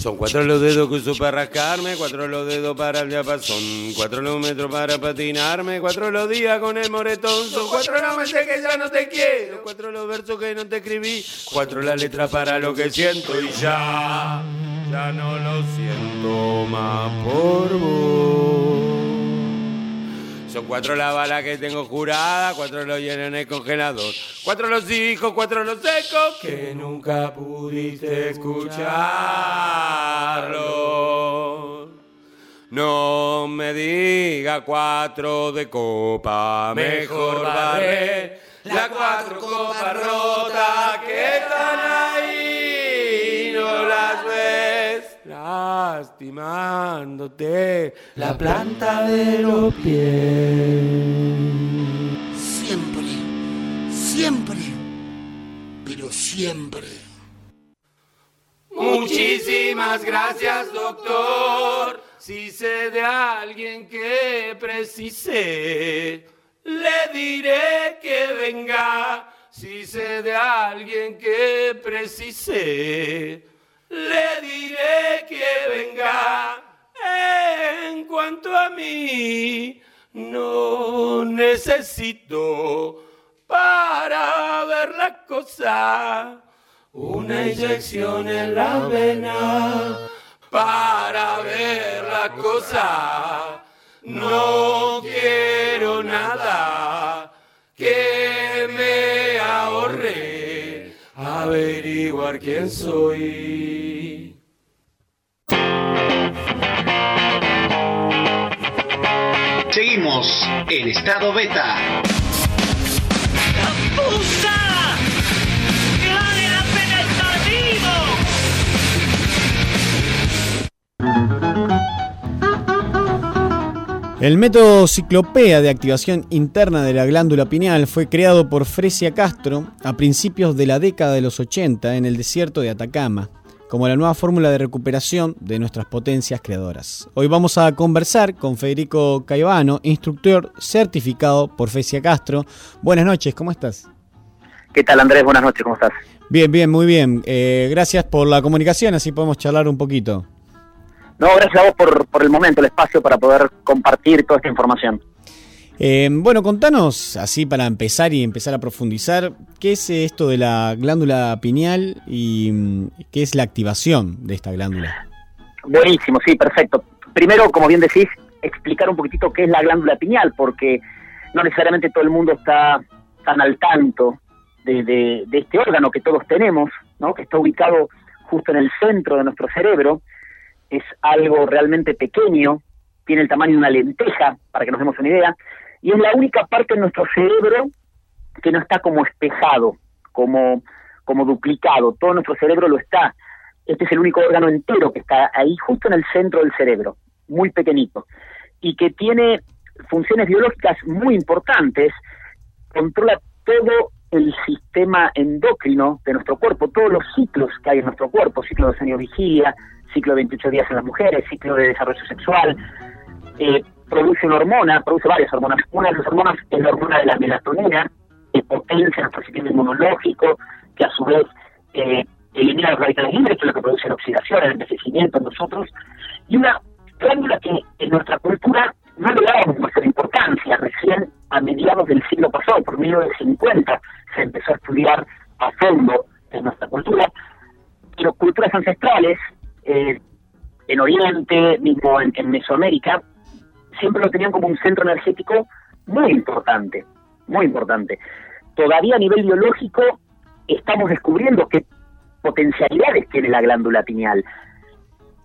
Son cuatro los dedos que uso para rascarme, cuatro los dedos para el diapasón, cuatro los metros para patinarme, cuatro los días con el moretón, son cuatro las veces que ya no te quiero, cuatro los versos que no te escribí, cuatro las letras para lo que siento y ya, ya no lo siento más por vos. Son cuatro las balas que tengo juradas, cuatro los lleno en el congelador. Cuatro los hijos, cuatro los secos que nunca pudiste escucharlos. No me diga cuatro de copa, mejor barrer las cuatro copas rotas que están ahí, no las ves, lastimándote la planta de los pies. Siempre, siempre, pero siempre. Muchísimas gracias, doctor. Si sé de alguien que precise, le diré que venga. Si sé de alguien que precise, le diré que venga. En cuanto a mí, no necesito para ver la cosa una inyección en la vena para ver la cosa. No quiero nada que me ahorre averiguar quién soy. Seguimos en estado beta. ¡Puta! ¡Que vale la pena estar vivo! El método ciclopea de activación interna de la glándula pineal fue creado por Fresia Castro a principios de la década de los 80 en el desierto de Atacama, como la nueva fórmula de recuperación de nuestras potencias creadoras. Hoy vamos a conversar con Federico Caivano, instructor certificado por Fresia Castro. Buenas noches, ¿cómo estás? ¿Qué tal Andrés? Buenas noches, ¿cómo estás? Bien, bien, muy bien. Eh, gracias por la comunicación, así podemos charlar un poquito. No, gracias a vos por, por el momento, el espacio para poder compartir toda esta información. Eh, bueno, contanos, así para empezar y empezar a profundizar, ¿qué es esto de la glándula pineal y mm, qué es la activación de esta glándula? Buenísimo, sí, perfecto. Primero, como bien decís, explicar un poquitito qué es la glándula pineal, porque no necesariamente todo el mundo está tan al tanto de, de- de este órgano que todos tenemos, ¿no? que está ubicado justo en el centro de nuestro cerebro. Es algo realmente pequeño, tiene el tamaño de una lenteja, para que nos demos una idea, y es la única parte de nuestro cerebro que no está como espejado, como, como duplicado. Todo nuestro cerebro lo está. Este es el único órgano entero que está ahí justo en el centro del cerebro, muy pequeñito, y que tiene funciones biológicas muy importantes, controla todo el sistema endocrino de nuestro cuerpo, todos los ciclos que hay en nuestro cuerpo, ciclo de sueño vigilia, ciclo de 28 días en las mujeres, ciclo de desarrollo sexual, eh, produce una hormona, produce varias hormonas. Una de las hormonas es la hormona de la melatonina, que potencia nuestro sistema inmunológico, que a su vez eh, elimina los radicales libres, que es lo que produce la oxidación, el envejecimiento en nosotros. Y una glándula que en nuestra cultura no le dábamos mucha importancia. Recién a mediados del siglo pasado, por 1950, se empezó a estudiar a fondo en nuestra cultura. Pero culturas ancestrales, eh, en Oriente, mismo en Mesoamérica, siempre lo tenían como un centro energético muy importante, muy importante. Todavía a nivel biológico estamos descubriendo qué potencialidades tiene la glándula pineal,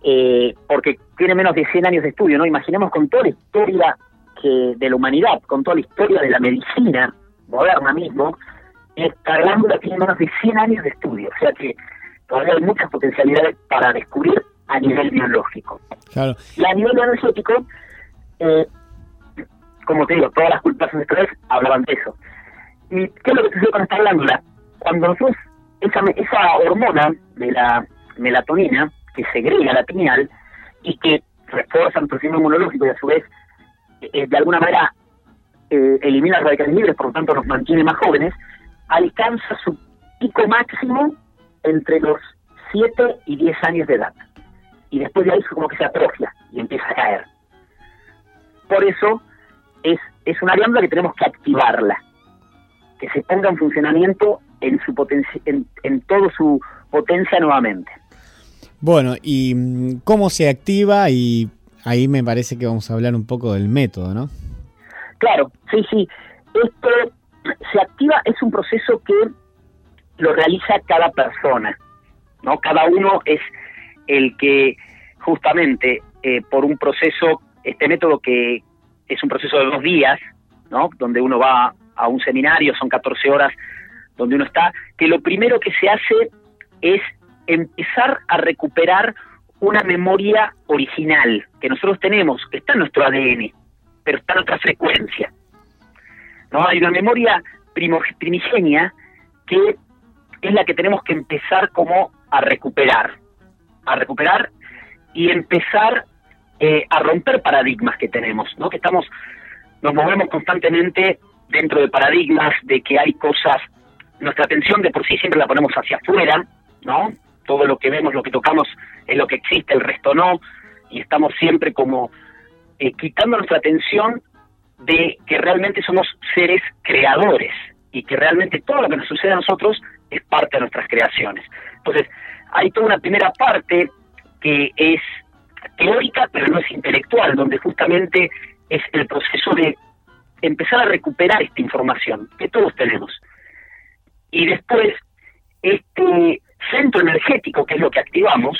eh, porque tiene menos de 100 años de estudio, ¿no? Imaginemos con toda la historia que, de la humanidad, con toda la historia de la medicina moderna mismo, esta glándula tiene menos de 100 años de estudio, o sea que todavía hay muchas potencialidades para descubrir a nivel biológico. Claro. Y a nivel energético, como te digo, todas las culturas ancestrales hablaban de eso. ¿Y qué es lo que sucede con esta glándula? Cuando nosotros, esa, esa hormona de la melatonina, que segrega la pineal y que refuerza nuestro sistema inmunológico y a su vez, eh, de alguna manera, eh, elimina radicales libres, por lo tanto nos mantiene más jóvenes, alcanza su pico máximo entre los 7 y 10 años de edad. Y después de ahí como que se atrofia y empieza a caer. Por eso es, es una glándula que tenemos que activarla, que se ponga en funcionamiento en su potencia, en, en toda su potencia nuevamente. Bueno, ¿y mm, cómo se activa? Y ahí me parece que vamos a hablar un poco del método, ¿no? Claro, sí, sí. Esto se activa, es un proceso que lo realiza cada persona, ¿no? Cada uno es el que justamente eh, por un proceso, este método que es un proceso de dos días, ¿no? Donde uno va a un seminario, son 14 horas donde uno está, que lo primero que se hace es empezar a recuperar una memoria original que nosotros tenemos, que está en nuestro ADN, pero está en otra frecuencia. ¿no? Hay una memoria primigenia que es la que tenemos que empezar como a recuperar, a recuperar y empezar eh, a romper paradigmas que tenemos, ¿no? Que estamos, nos movemos constantemente dentro de paradigmas de que hay cosas, nuestra atención de por sí siempre la ponemos hacia afuera, ¿no? Todo lo que vemos, lo que tocamos es lo que existe, el resto no, y estamos siempre como eh, quitando nuestra atención de que realmente somos seres creadores y que realmente todo lo que nos sucede a nosotros es parte de nuestras creaciones. Entonces, hay toda una primera parte que es teórica, pero no es intelectual, donde justamente es el proceso de empezar a recuperar esta información que todos tenemos. Y después, este centro energético, que es lo que activamos,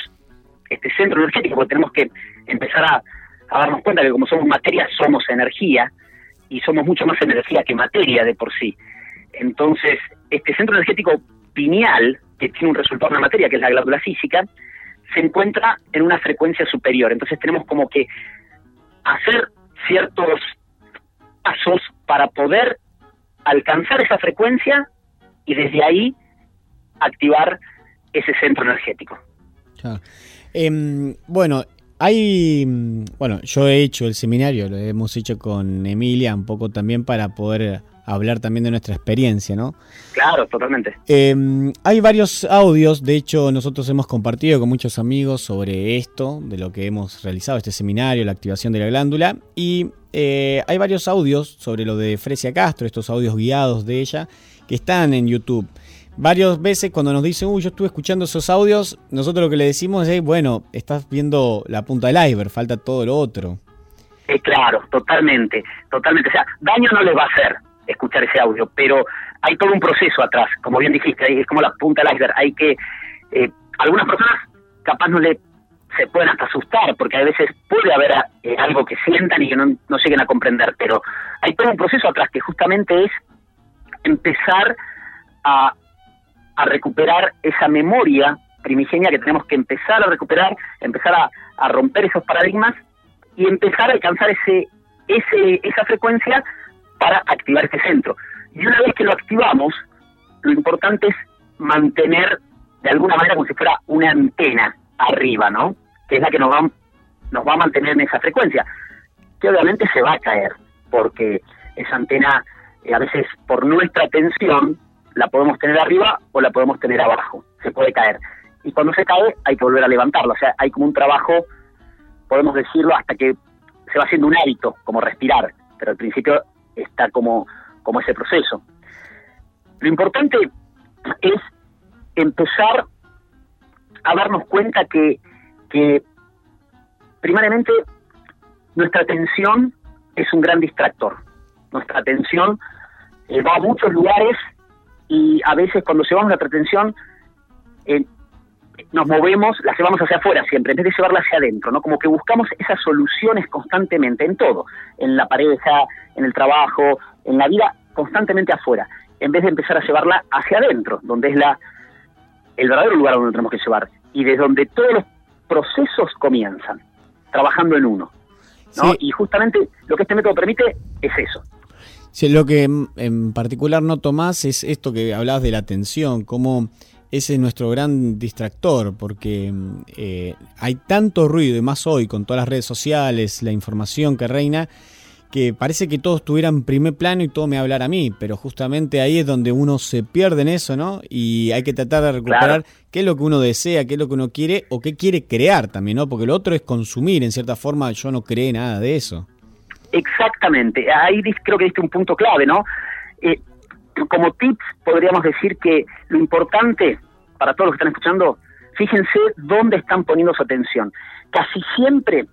este centro energético, porque tenemos que empezar a, darnos cuenta que como somos materia, somos energía, y somos mucho más energía que materia de por sí. Entonces, este centro energético pineal, que tiene un resultado en la materia, que es la glándula física, se encuentra en una frecuencia superior. Entonces tenemos como que hacer ciertos pasos para poder alcanzar esa frecuencia y desde ahí activar ese centro energético. Em, bueno, hay. mm, Bueno, yo he hecho el seminario, lo hemos hecho con Emilia un poco también para poder hablar también de nuestra experiencia, ¿no? Claro, totalmente. Em, hay varios audios, de hecho nosotros hemos compartido con muchos amigos sobre esto, de lo que hemos realizado, este seminario, la activación de la glándula, y eh, hay varios audios sobre lo de Fresia Castro, estos audios guiados de ella, que están en YouTube. Varias veces cuando nos dicen, uy, yo estuve escuchando esos audios, nosotros lo que le decimos es, bueno, estás viendo la punta del iceberg, falta todo lo otro. Eh, claro, totalmente, totalmente. O sea, daño no les va a hacer escuchar ese audio, pero hay todo un proceso atrás, como bien dijiste, es como la punta del iceberg. Hay que, eh, algunas personas capaz no le se pueden hasta asustar, porque a veces puede haber eh, algo que sientan y que no, no lleguen a comprender, pero hay todo un proceso atrás que justamente es empezar a, a recuperar esa memoria primigenia que tenemos que empezar a recuperar, empezar a, a romper esos paradigmas y empezar a alcanzar ese, ese, esa frecuencia para activar este centro. Y una vez que lo activamos, lo importante es mantener de alguna manera como si fuera una antena arriba, ¿no? Que es la que nos va, nos va a mantener en esa frecuencia, que obviamente se va a caer, porque esa antena eh, a veces por nuestra atención la podemos tener arriba o la podemos tener abajo, se puede caer. Y cuando se cae hay que volver a levantarla, o sea, hay como un trabajo, podemos decirlo, hasta que se va haciendo un hábito, como respirar, pero al principio está como, como ese proceso. Lo importante es empezar a darnos cuenta que, que primariamente nuestra atención es un gran distractor. Nuestra atención eh, va a muchos lugares y a veces cuando llevamos nuestra atención eh, nos movemos, la llevamos hacia afuera siempre, en vez de llevarla hacia adentro, ¿no? Como que buscamos esas soluciones constantemente en todo, en la pareja, en el trabajo, en la vida, constantemente afuera, en vez de empezar a llevarla hacia adentro, donde es la el verdadero lugar donde tenemos que llevar y de donde todos los procesos comienzan, trabajando en uno. ¿no? Y justamente lo que este método permite es eso. Sí, lo que en- en particular noto más es esto que hablabas de la atención, cómo ese es nuestro gran distractor, porque mm, eh, hay tanto ruido, y más hoy con todas las redes sociales, la información que reina, que parece que todo estuviera en primer plano y todo me hablara a mí, pero justamente ahí es donde uno se pierde en eso, ¿no? Y hay que tratar de recuperar qué es lo que uno desea, qué es lo que uno quiere o qué quiere crear también, ¿no? Porque lo otro es consumir, en cierta forma yo no creé nada de eso. Exactamente, ahí creo que diste un punto clave, ¿no? Eh, como tips podríamos decir que lo importante para todos los que están escuchando, fíjense dónde están poniendo su atención. Casi siempre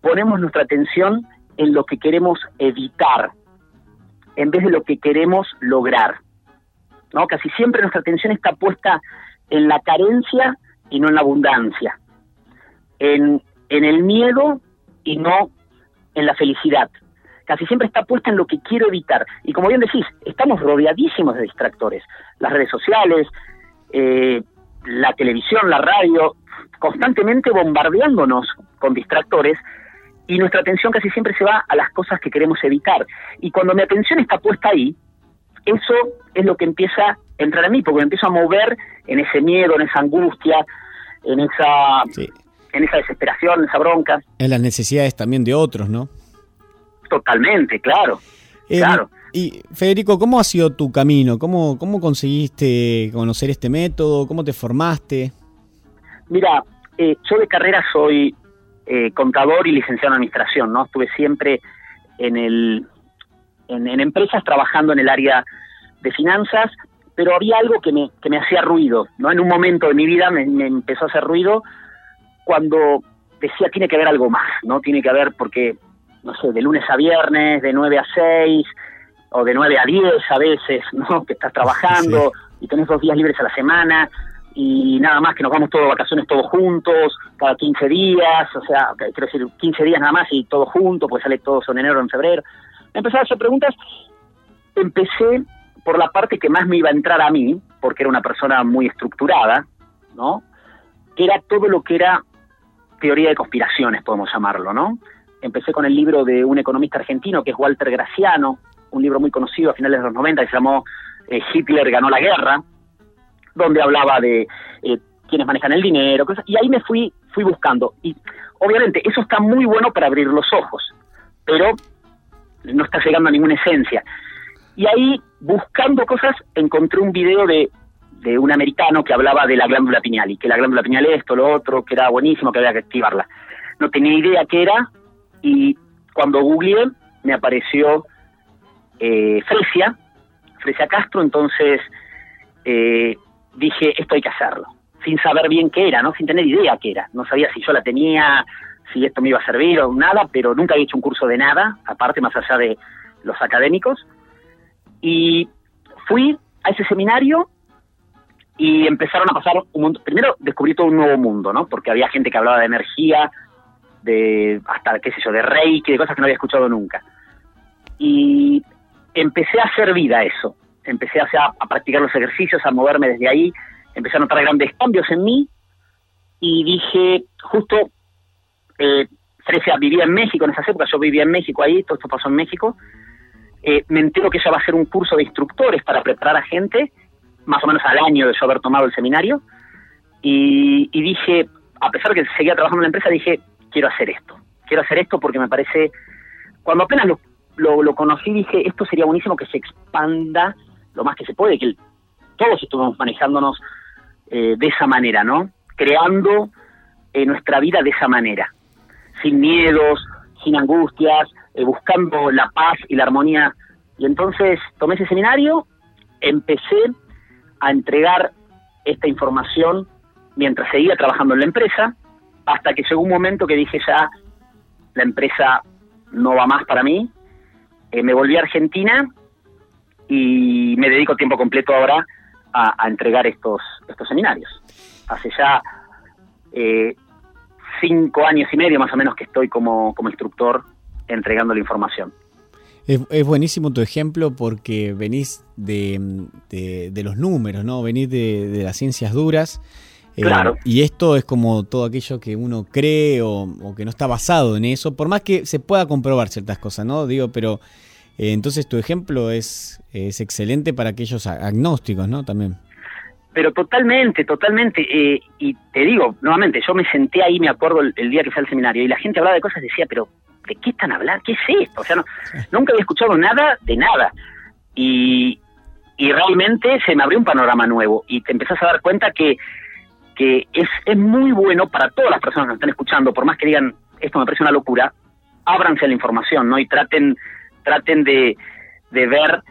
ponemos nuestra atención en lo que queremos evitar, en vez de lo que queremos lograr. ¿no? Casi siempre nuestra atención está puesta en la carencia y no en la abundancia, en, en el miedo y no en la felicidad. Casi siempre está puesta en lo que quiero evitar. Y como bien decís, estamos rodeadísimos de distractores. Las redes sociales, eh, la televisión, la radio, constantemente bombardeándonos con distractores y nuestra atención casi siempre se va a las cosas que queremos evitar. Y cuando mi atención está puesta ahí, eso es lo que empieza a entrar a mí, porque me empiezo a mover en ese miedo, en esa angustia, en esa, en esa desesperación, en esa bronca. En las necesidades también de otros, ¿no? Totalmente, claro. Eh, claro. Y Federico, ¿cómo ha sido tu camino? ¿Cómo, ¿Cómo conseguiste conocer este método? ¿Cómo te formaste? Mira, eh, yo de carrera soy eh, contador y licenciado en administración, ¿no? Estuve siempre en el en, en empresas trabajando en el área de finanzas, pero había algo que me, que me hacía ruido, ¿no? En un momento de mi vida me, me empezó a hacer ruido cuando decía tiene que haber algo más, ¿no? Tiene que haber porque, no sé, de lunes a viernes, de 9 a 6, o de 9 a 10 a veces, ¿no? Que estás trabajando y tenés dos días libres a la semana y nada más que nos vamos todos de vacaciones todos juntos, cada 15 días, o sea, quiero decir, 15 días nada más y todos juntos, pues sale todos en enero en febrero. Empecé a hacer preguntas, empecé por la parte que más me iba a entrar a mí, porque era una persona muy estructurada, ¿no? Que era todo lo que era teoría de conspiraciones, podemos llamarlo, ¿no? Empecé con el libro de un economista argentino que es Walter Graciano, un libro muy conocido a finales de los 90 que se llamó eh, Hitler ganó la guerra, donde hablaba de eh, quienes manejan el dinero, cosas, y ahí me fui, fui buscando. Y obviamente eso está muy bueno para abrir los ojos, pero no está llegando a ninguna esencia. Y ahí, buscando cosas, encontré un video de, de un americano que hablaba de la glándula pineal, y que la glándula pineal esto, lo otro, que era buenísimo, que había que activarla. No tenía idea qué era, y cuando googleé, me apareció eh, Fresia, Fresia Castro, entonces eh, dije, esto hay que hacerlo, sin saber bien qué era, ¿no? Sin tener idea qué era. No sabía si yo la tenía, si esto me iba a servir o nada, pero nunca había hecho un curso de nada, aparte más allá de los académicos. Y fui a ese seminario y empezaron a pasar un montón. Primero descubrí todo un nuevo mundo, ¿no? Porque había gente que hablaba de energía, de hasta, qué sé yo, de reiki, de cosas que no había escuchado nunca. Y empecé a hacer vida eso. Empecé a, a practicar los ejercicios, a moverme desde ahí. Empecé a notar grandes cambios en mí. Y dije, justo, eh, vivía en México en esas épocas, yo vivía en México ahí, todo esto pasó en México. Eh, me entero que ella va a hacer un curso de instructores para preparar a gente, más o menos al año de yo haber tomado el seminario. Y, y dije, a pesar de que seguía trabajando en la empresa, dije, quiero hacer esto. Quiero hacer esto porque me parece, cuando apenas lo, lo, conocí, dije, esto sería buenísimo que se expanda lo más que se puede, que todos estuvimos manejándonos eh, de esa manera, ¿no? Creando eh, nuestra vida de esa manera, sin miedos, sin angustias, eh, buscando la paz y la armonía. Y entonces tomé ese seminario, empecé a entregar esta información mientras seguía trabajando en la empresa, hasta que llegó un momento que dije ya, la empresa no va más para mí, Eh, me volví a Argentina y me dedico tiempo completo ahora a, entregar estos, estos seminarios. Hace ya eh, cinco años y medio más o menos que estoy como, como instructor entregando la información. Es, es buenísimo tu ejemplo porque venís de, de- de los números, ¿no? Venís de, de las ciencias duras. Eh, Claro. Y esto es como todo aquello que uno cree o, o que no está basado en eso, por más que se pueda comprobar ciertas cosas, ¿no? Digo, pero eh, entonces tu ejemplo es, es excelente para aquellos agnósticos, ¿no? También. Pero totalmente, totalmente. eh, y te digo, nuevamente, yo me senté ahí, me acuerdo el, el día que fui al seminario, y la gente hablaba de cosas y decía, pero ¿de qué están hablando? ¿Qué es esto? O sea, no, nunca había escuchado nada de nada. Y, y realmente se me abrió un panorama nuevo y te empezás a dar cuenta que, es, es muy bueno para todas las personas que nos están escuchando, por más que digan, esto me parece una locura, ábranse a la información, ¿no? Y traten, traten de, de ver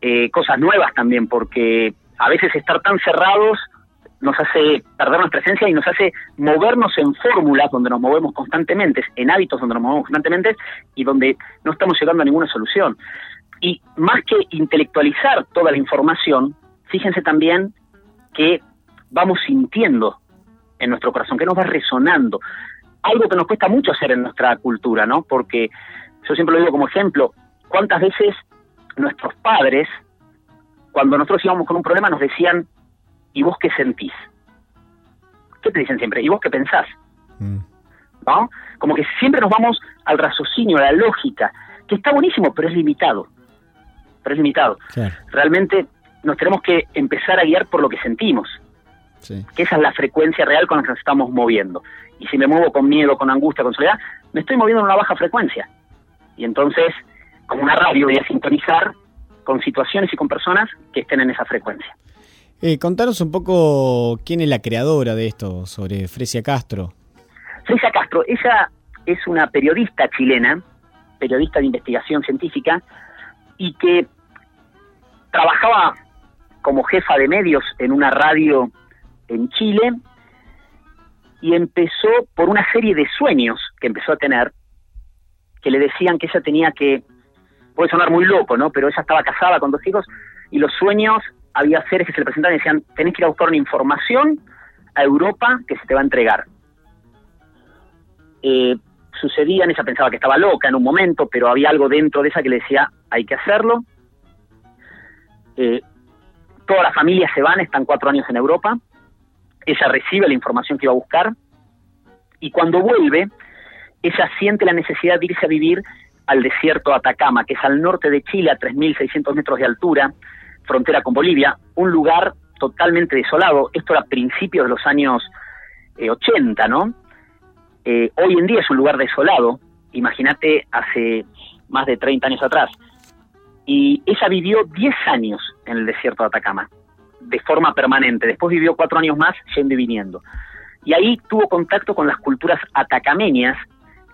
eh, cosas nuevas también, porque a veces estar tan cerrados nos hace perder nuestra esencia y nos hace movernos en fórmulas donde nos movemos constantemente, en hábitos donde nos movemos constantemente y donde no estamos llegando a ninguna solución. Y más que intelectualizar toda la información, fíjense también que vamos sintiendo en nuestro corazón, que nos va resonando. Algo que nos cuesta mucho hacer en nuestra cultura, ¿no? Porque yo siempre lo digo como ejemplo, ¿cuántas veces nuestros padres, cuando nosotros íbamos con un problema, nos decían, ¿y vos qué sentís? ¿Qué te dicen siempre? ¿Y vos qué pensás? ¿No? Como que siempre nos vamos al raciocinio, a la lógica, que está buenísimo, pero es limitado. Pero es limitado. Realmente nos tenemos que empezar a guiar por lo que sentimos. Que esa es la frecuencia real con la que nos estamos moviendo. Y si me muevo con miedo, con angustia, con soledad, me estoy moviendo en una baja frecuencia. Y entonces, como una radio, voy a sintonizar con situaciones y con personas que estén en esa frecuencia. Eh, contanos un poco quién es la creadora de esto, sobre Fresia Castro. Fresia Castro, ella es una periodista chilena, periodista de investigación científica, y que trabajaba como jefa de medios en una radio en Chile y empezó por una serie de sueños que empezó a tener, que le decían que ella tenía que, puede sonar muy loco, ¿no? Pero ella estaba casada con dos hijos y los sueños había seres que se le presentaban y decían, tenés que ir a buscar una información a Europa que se te va a entregar. Eh, sucedían, ella pensaba que estaba loca en un momento, pero había algo dentro de ella que le decía, hay que hacerlo. Eh, toda la familia se van, están cuatro años en Europa. Ella recibe la información que iba a buscar y cuando vuelve, ella siente la necesidad de irse a vivir al desierto de Atacama, que es al norte de Chile, a 3.600 metros de altura, frontera con Bolivia, un lugar totalmente desolado. Esto era a principios de los años eh, 80, ¿no? Eh, hoy en día es un lugar desolado, imagínate hace más de 30 años atrás. Y ella vivió 10 años en el desierto de Atacama, de forma permanente. Después vivió cuatro años más yendo y viniendo. Y ahí tuvo contacto con las culturas atacameñas,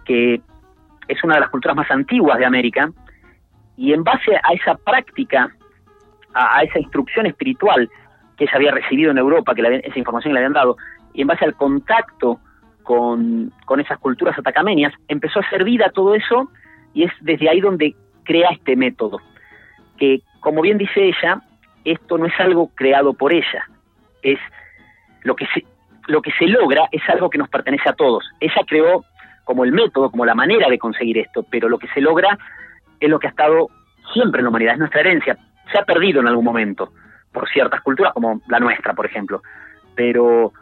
que es una de las culturas más antiguas de América, y en base a esa práctica, a, esa instrucción espiritual que ella había recibido en Europa, que la- esa información que le habían dado, y en base al contacto con, con esas culturas atacameñas, empezó a hacer vida todo eso, y es desde ahí donde crea este método, que como bien dice ella, esto no es algo creado por ella, es lo que se, lo que se logra es algo que nos pertenece a todos. Ella creó como el método, como la manera de conseguir esto, pero lo que se logra es lo que ha estado siempre en la humanidad, es nuestra herencia. Se ha perdido en algún momento por ciertas culturas, como la nuestra, por ejemplo, pero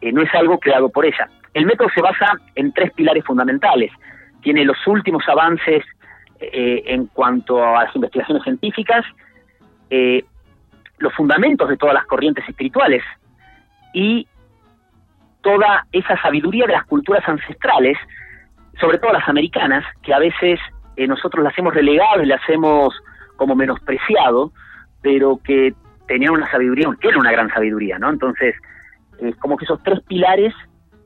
eh, no es algo creado por ella. El método se basa en tres pilares fundamentales. Tiene los últimos avances eh, en cuanto a las investigaciones científicas, eh, los fundamentos de todas las corrientes espirituales y toda esa sabiduría de las culturas ancestrales, sobre todo las americanas, que a veces eh, nosotros las hemos relegado y las hemos como menospreciado, pero que tenían una sabiduría, tienen una gran sabiduría, ¿no? Entonces, eh, como que esos tres pilares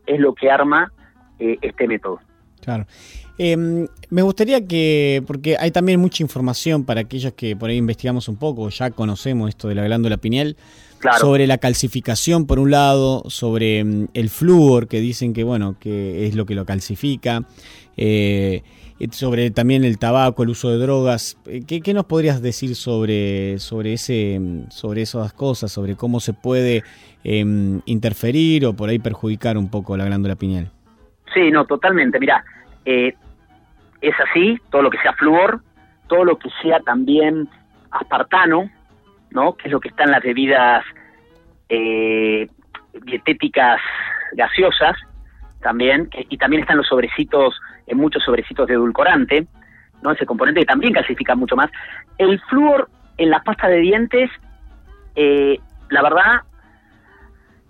es lo que arma eh, este método. Claro. Eh, me gustaría que, porque hay también mucha información para aquellos que por ahí investigamos un poco, ya conocemos esto de la glándula pineal, Claro. sobre la calcificación por un lado, sobre mm, el flúor, que dicen que bueno, que es lo que lo calcifica, eh, sobre también el tabaco, el uso de drogas. Eh, ¿Qué, qué nos podrías decir sobre, sobre, ese, mm, sobre esas cosas, sobre cómo se puede em, interferir o por ahí perjudicar un poco la glándula pineal? Sí, no, totalmente. Mira, eh, es así, todo lo que sea flúor, todo lo que sea también aspartano, ¿no? Que es lo que está en las bebidas eh, dietéticas gaseosas, también, y también están los sobrecitos, en muchos sobrecitos de edulcorante, ¿no? Ese componente que también calcifica mucho más. El flúor en la pasta de dientes, eh, la verdad,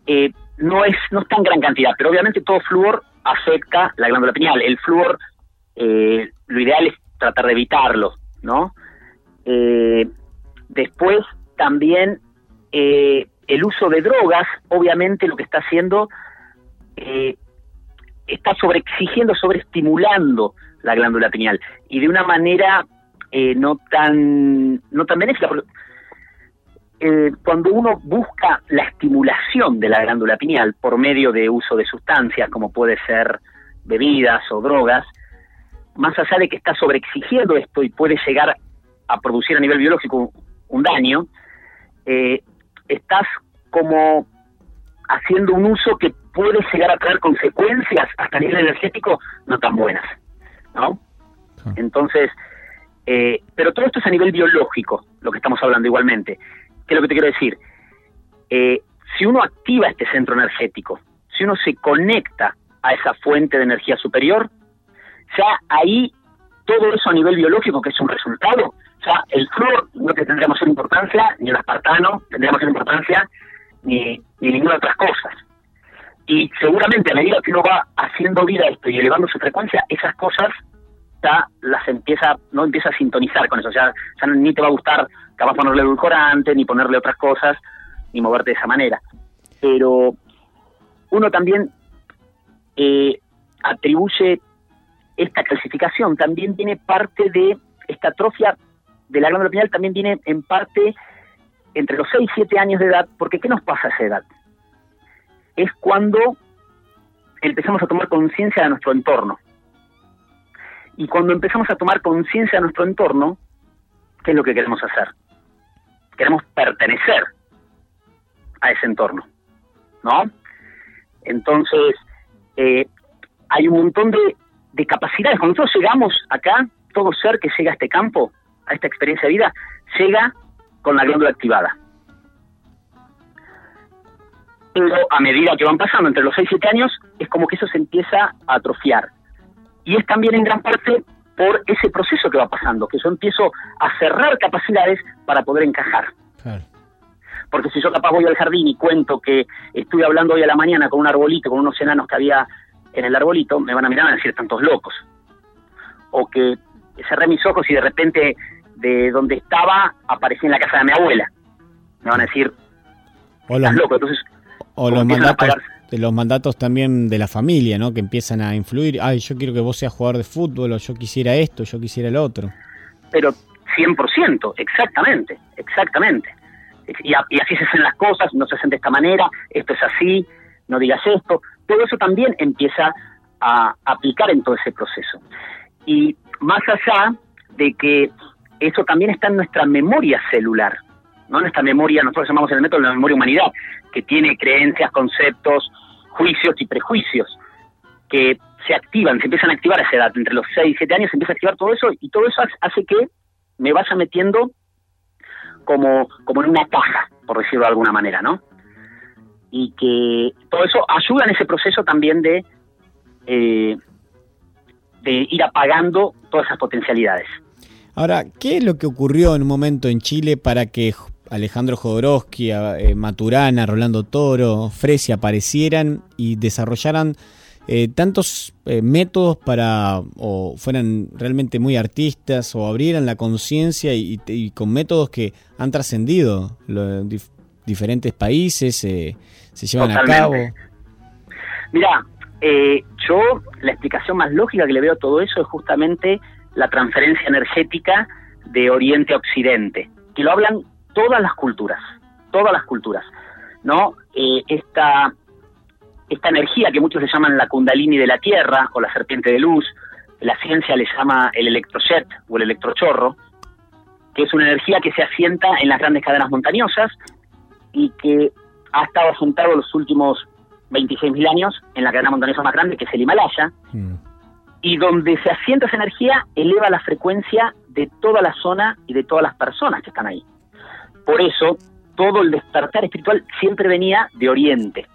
eh, no es no está en gran cantidad, pero obviamente todo flúor afecta la glándula pineal. El flúor, eh, lo ideal es tratar de evitarlo, ¿no? Eh, después también eh, el uso de drogas, obviamente lo que está haciendo, eh, está sobreexigiendo, sobreestimulando la glándula pineal y de una manera eh, no tan no tan benéfica. porque, eh, cuando uno busca la estimulación de la glándula pineal por medio de uso de sustancias como puede ser bebidas o drogas, más allá de que está sobreexigiendo esto y puede llegar a producir a nivel biológico un daño, eh, estás como haciendo un uso que puede llegar a traer consecuencias hasta a nivel energético no tan buenas, ¿no? Entonces, eh, pero todo esto es a nivel biológico, lo que estamos hablando igualmente. ¿Qué es lo que te quiero decir? Eh, si uno activa este centro energético, si uno se conecta a esa fuente de energía superior, ya ahí todo eso a nivel biológico, que es un resultado, ya el flúor no te tendría mayor importancia, ni el aspartano tendría mayor importancia, ni, ni ninguna otras cosas. Y seguramente a medida que uno va haciendo vida esto y elevando su frecuencia, esas cosas ya las empieza, no empieza a sintonizar con eso, ya, ya ni te va a gustar capaz ponerle edulcorante, ni ponerle otras cosas, ni moverte de esa manera. Pero uno también eh, atribuye esta clasificación, también tiene parte de esta atrofia de la glándula pineal, también viene en parte entre los 6 y 7 años de edad, porque ¿qué nos pasa a esa edad? Es cuando empezamos a tomar conciencia de nuestro entorno. Y cuando empezamos a tomar conciencia de nuestro entorno, ¿qué es lo que queremos hacer? Queremos pertenecer a ese entorno, ¿no? Entonces, eh, hay un montón de, de capacidades. Cuando nosotros llegamos acá, todo ser que llega a este campo, a esta experiencia de vida, llega con la glándula activada. Pero a medida que van pasando entre los 6 y 7 años, es como que eso se empieza a atrofiar. Y es también en gran parte por ese proceso que va pasando, que yo empiezo a cerrar capacidades para poder encajar. Porque si yo capaz voy al jardín y cuento que estuve hablando hoy a la mañana con un arbolito, con unos enanos que había en el arbolito, me van a mirar y van a decir tantos locos. O que cerré mis ojos y de repente de donde estaba aparecí en la casa de mi abuela. Me van a decir, los, estás loco. Entonces, o los mandatos, de los mandatos también de la familia, ¿no? Que empiezan a influir. Ay, yo quiero que vos seas jugador de fútbol, o yo quisiera esto, yo quisiera el otro. pero 100%, exactamente, exactamente. Y, y así se hacen las cosas, no se hacen de esta manera, esto es así, no digas esto. Todo eso también empieza a aplicar en todo ese proceso. Y más allá de que eso también está en nuestra memoria celular, ¿no? Nuestra memoria, nosotros llamamos en el método la memoria humanidad, que tiene creencias, conceptos, juicios y prejuicios que se activan, se empiezan a activar a esa edad, entre los 6 y 7 años se empieza a activar todo eso y todo eso hace- que me vaya metiendo como, como en una caja, por decirlo de alguna manera, ¿no? Y que todo eso ayuda en ese proceso también de, eh, de ir apagando todas esas potencialidades. Ahora, ¿qué es lo que ocurrió en un momento en Chile para que Alejandro Jodorowsky, eh, Maturana, Rolando Toro, Fresi aparecieran y desarrollaran eh, tantos eh, métodos para, o fueran realmente muy artistas, o abrieran la conciencia y, y con métodos que han trascendido dif- diferentes países, eh, se llevan a cabo? Mira, eh, yo la explicación más lógica que le veo a todo eso es justamente la transferencia energética de Oriente a Occidente, que lo hablan todas las culturas, todas las culturas, ¿no? Eh, esta, esta energía que muchos le llaman la kundalini de la Tierra o la serpiente de luz, la ciencia le llama el electrojet o el electrochorro, que es una energía que se asienta en las grandes cadenas montañosas y que ha estado asentado los últimos 26.000 años en la cadena montañosa más grande, que es el Himalaya, y donde se asienta esa energía eleva la frecuencia de toda la zona y de todas las personas que están ahí. Por eso, todo el despertar espiritual siempre venía de Oriente,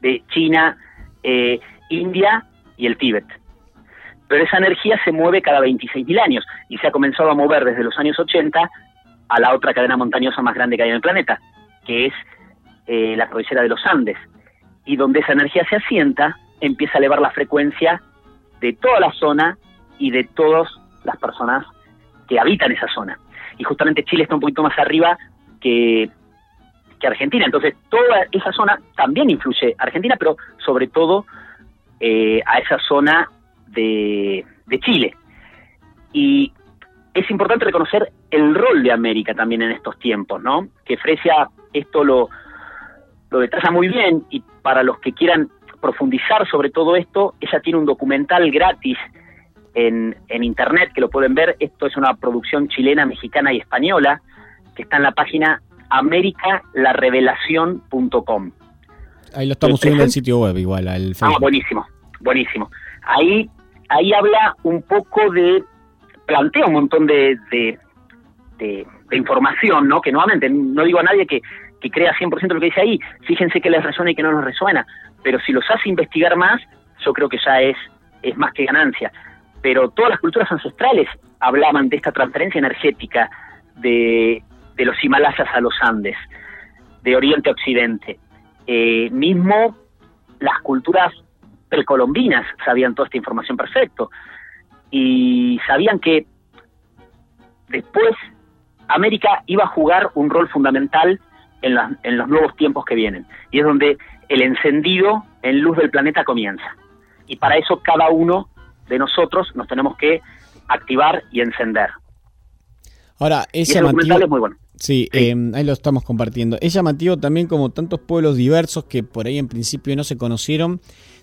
de China, eh, India y el Tíbet. Pero esa energía se mueve cada 26.000 años y se ha comenzado a mover desde los años 80 a la otra cadena montañosa más grande que hay en el planeta, que es eh, la cordillera de los Andes. Y donde esa energía se asienta, empieza a elevar la frecuencia de toda la zona y de todas las personas que habitan esa zona. Y justamente Chile está un poquito más arriba que, que Argentina. Entonces, toda esa zona también influye a Argentina, pero sobre todo eh, a esa zona de, de Chile. Y es importante reconocer el rol de América también en estos tiempos, ¿no? Que Fresia esto lo, lo muy bien y para los que quieran profundizar sobre todo esto, ella tiene un documental gratis en, en internet, que lo pueden ver. Esto es una producción chilena, mexicana y española, que está en la página americalarevelación.com. Ahí lo estamos subiendo al sitio web igual, al Ah, Facebook. buenísimo, buenísimo. Ahí, ahí habla un poco de, plantea un montón de, de, de- de información, ¿no? Que nuevamente, no digo a nadie que, que crea 100% lo que dice ahí, fíjense que les resuena y que no les resuena, pero si los hace investigar más, yo creo que ya es, es más que ganancia. Pero todas las culturas ancestrales hablaban de esta transferencia energética de, de los Himalayas a los Andes, de Oriente a Occidente. Eh, mismo las culturas precolombinas sabían toda esta información perfecto y sabían que después América iba a jugar un rol fundamental en, la- en los nuevos tiempos que vienen y es donde el encendido en luz del planeta comienza y para eso cada uno de nosotros nos tenemos que activar y encender Ahora, es llamativo. es muy bueno Sí, eh, ahí lo estamos compartiendo. Es llamativo también como tantos pueblos diversos que por ahí en principio no se conocieron,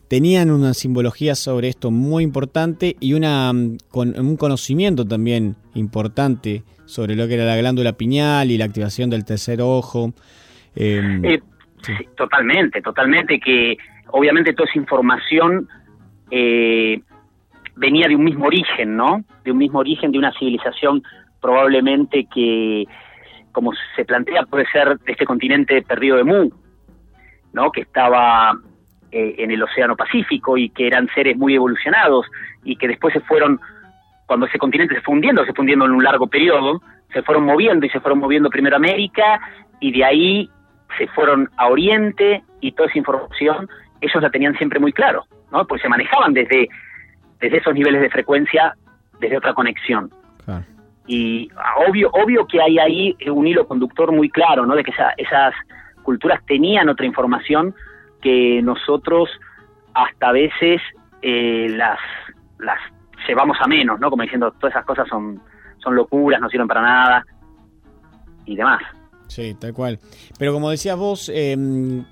tenían una simbología sobre esto muy importante y una mm, con, un conocimiento también importante sobre lo que era la glándula pineal y la activación del tercer ojo. Eh, Eh, sí, totalmente, totalmente, que obviamente toda esa información eh, venía de un mismo origen, ¿no? De un mismo origen, de una civilización probablemente que, como se plantea, puede ser de este continente perdido de Mu, ¿no? Que estaba eh, en el Océano Pacífico y que eran seres muy evolucionados y que después se fueron, cuando ese continente se fue hundiendo, se fue hundiendo en un largo periodo, se fueron moviendo y se fueron moviendo primero a América y de ahí se fueron a Oriente y toda esa información ellos la tenían siempre muy claro, ¿no? Pues se manejaban desde, desde esos niveles de frecuencia, desde otra conexión. Y ah, obvio, obvio que hay ahí un hilo conductor muy claro, ¿no? De que esa- esas culturas tenían otra información que nosotros hasta a veces eh, las, las llevamos a menos, ¿no? Como diciendo, todas esas cosas son, son locuras, no sirven para nada y demás. Sí, tal cual. Pero como decías vos, eh,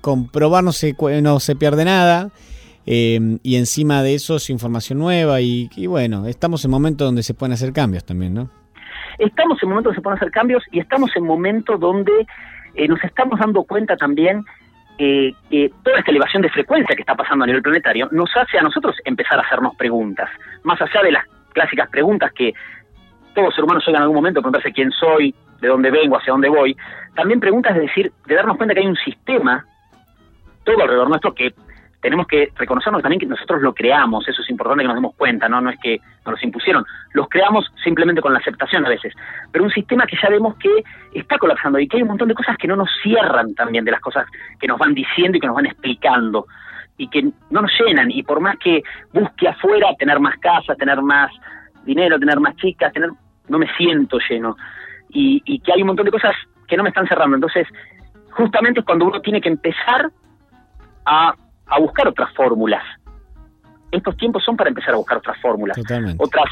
comprobar no se, no se pierde nada. Eh, y encima de eso es información nueva. Y, y bueno, estamos en momentos donde se pueden hacer cambios también, ¿no? Estamos en momentos donde se pueden hacer cambios y estamos en momentos donde eh, nos estamos dando cuenta también eh, que toda esta elevación de frecuencia que está pasando a nivel planetario nos hace a nosotros empezar a hacernos preguntas, más allá de las clásicas preguntas que todo ser humano llega en algún momento a preguntarse quién soy, de dónde vengo, hacia dónde voy, también preguntas de decir, de darnos cuenta que hay un sistema todo alrededor nuestro que tenemos que reconocernos también que nosotros lo creamos, eso es importante que nos demos cuenta, ¿no? No es que nos los impusieron, los creamos simplemente con la aceptación a veces, pero un sistema que ya vemos que está colapsando y que hay un montón de cosas que no nos cierran también de las cosas que nos van diciendo y que nos van explicando y que no nos llenan. Y por más que busque afuera tener más casa, tener más dinero, tener más chicas, tener no me siento lleno. Y, y que hay un montón de cosas que no me están cerrando, entonces justamente es cuando uno tiene que empezar a, a buscar otras fórmulas. Estos tiempos son para empezar a buscar otras fórmulas, Totalmente. otras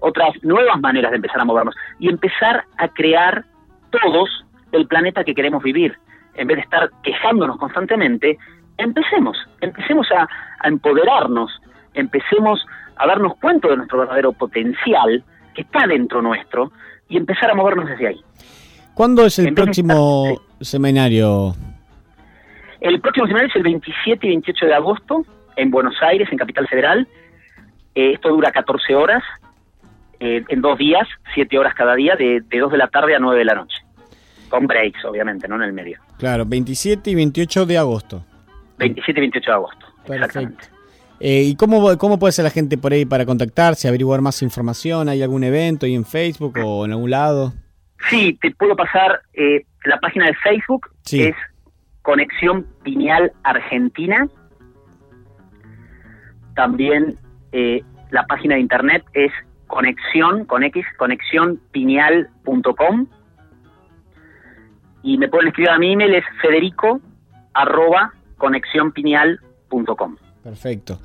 otras nuevas maneras de empezar a movernos y empezar a crear todos el planeta que queremos vivir. En vez de estar quejándonos constantemente, empecemos, empecemos a, a empoderarnos, empecemos a darnos cuenta de nuestro verdadero potencial que está dentro nuestro y empezar a movernos desde ahí. ¿Cuándo es el próximo seminario? El próximo seminario es el 27 y 28 de agosto en Buenos Aires, en Capital Federal. Eh, esto dura 14 horas, eh, en dos días, 7 horas cada día, de, de 2 de la tarde a 9 de la noche. Con breaks, obviamente, no en el medio. Claro, 27 y 28 de agosto. 27 y 28 de agosto. Perfecto. Eh, ¿Y cómo, cómo puede ser la gente por ahí para contactarse, averiguar más información? ¿Hay algún evento ahí en Facebook o en algún lado? Sí, te puedo pasar eh, la página de Facebook, Sí. es Conexión Pineal Argentina. También eh, la página de internet es conexión, con X, conexiónpineal.com. Y me pueden escribir a mi email, es federico arroba conexiónpineal.com. Perfecto.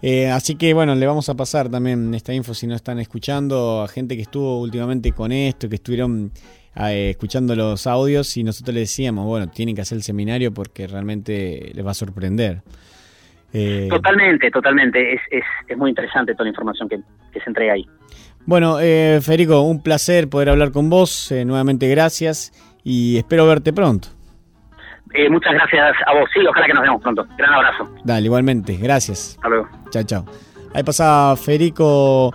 Eh, así que bueno, le vamos a pasar también esta info si no están escuchando a gente que estuvo últimamente con esto, que estuvieron eh, escuchando los audios y nosotros les decíamos, bueno, tienen que hacer el seminario porque realmente les va a sorprender. Eh, Totalmente, totalmente. Es, es, es muy interesante toda la información que, que se entrega ahí. bueno, eh, Federico, un placer poder hablar con vos. eh, nuevamente gracias y espero verte pronto. Muchas gracias a vos. Sí, ojalá que nos vemos pronto. Gran abrazo. Dale, igualmente, gracias. Hasta luego. Chao, chao. Ahí pasaba Federico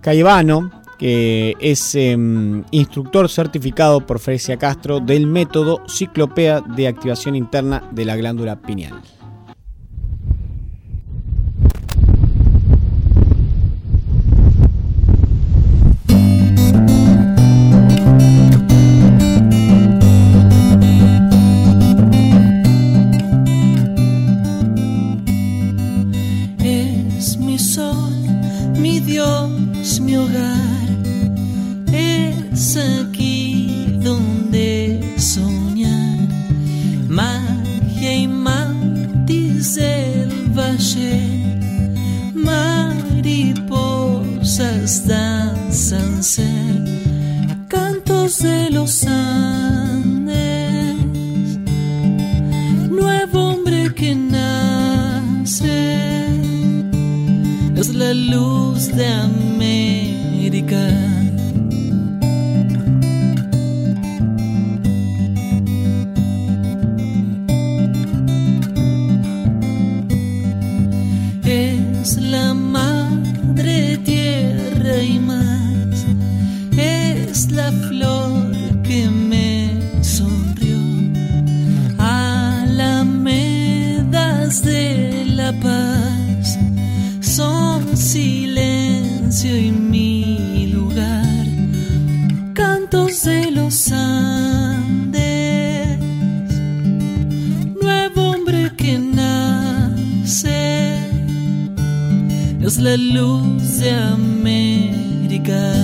Caivano, que es em, instructor certificado por Frecia Castro del método Ciclopea de Activación Interna de la Glándula Pineal. Es mi sol, mi Dios, mi hogar. Danzan ser. Cantos de los Andes. Nuevo hombre que nace es la luz de América. Silencio y mi lugar. Cantos de los Andes, nuevo hombre que nace, es la luz de América.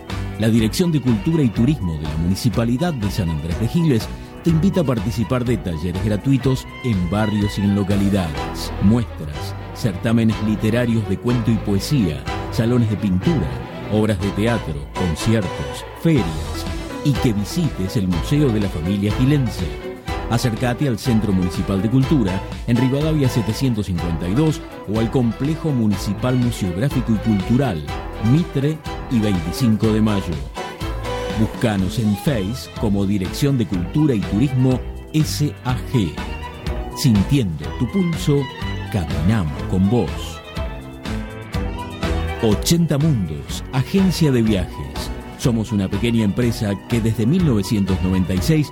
La Dirección de Cultura y Turismo de la Municipalidad de San Andrés de Giles te invita a participar de talleres gratuitos en barrios y en localidades, muestras, certámenes literarios de cuento y poesía, salones de pintura, obras de teatro, conciertos, ferias y que visites el Museo de la Familia Gilense. Acércate al Centro Municipal de Cultura en Rivadavia 752 o al Complejo Municipal Museográfico y Cultural, Mitre y 25 de Mayo. Búscanos en Face como Dirección de Cultura y Turismo SAG. Sintiendo tu pulso, caminamos con vos. 80 Mundos, agencia de viajes. Somos una pequeña empresa que desde 1996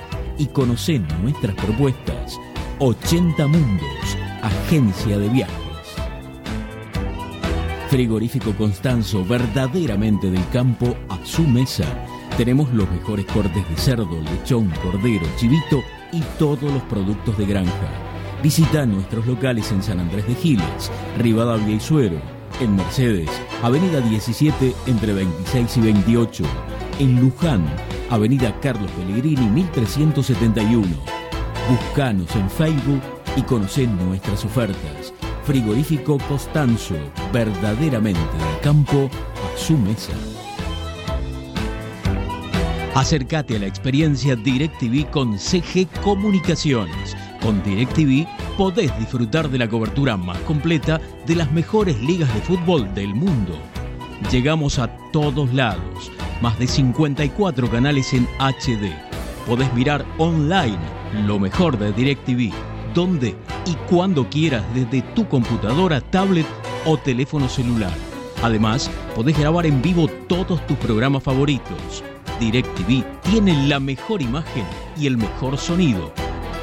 y conoce nuestras propuestas. 80 Mundos, agencia de viajes. Frigorífico Constanzo, verdaderamente del campo a su mesa. Tenemos los mejores cortes de cerdo, lechón, cordero, chivito y todos los productos de granja. Visita nuestros locales en San Andrés de Giles, Rivadavia y Suero, en Mercedes, Avenida 17 entre 26 y 28, en Luján, Avenida Carlos Pellegrini 1371. Buscanos en Facebook y conocé nuestras ofertas. Frigorífico Costanzo, verdaderamente del campo a su mesa. Acércate a la experiencia DirecTV con CG Comunicaciones. Con DirecTV podés disfrutar de la cobertura más completa de las mejores ligas de fútbol del mundo. Llegamos a todos lados, más de 54 canales en HD. Podés mirar online lo mejor de DirecTV, donde y cuando quieras desde tu computadora, tablet o teléfono celular. Además, podés grabar en vivo todos tus programas favoritos. DirecTV tiene la mejor imagen y el mejor sonido.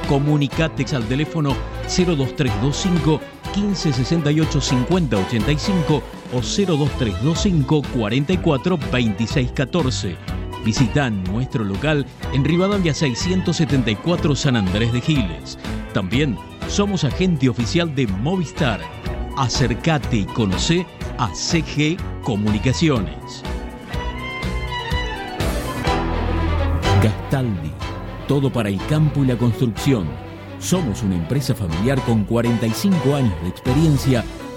Comunicate al teléfono 02325 1568 5085 o 02325 44 26 14. Visita nuestro local en Rivadavia 674 San Andrés de Giles. También somos agente oficial de Movistar. Acércate y conoce a CG Comunicaciones. Gastaldi, todo para el campo y la construcción. Somos una empresa familiar con 45 años de experiencia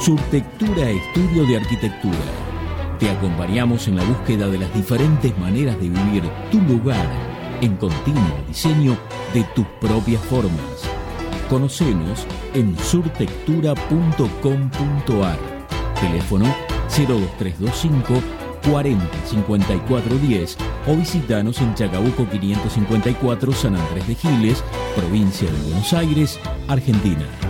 Surtectura Estudio de Arquitectura. Te acompañamos en la búsqueda de las diferentes maneras de vivir tu lugar en continuo diseño de tus propias formas. Conocenos en surtectura.com.ar. Teléfono 02325 40 54 10 o visitanos en Chacabuco 554 San Andrés de Giles, provincia de Buenos Aires, Argentina.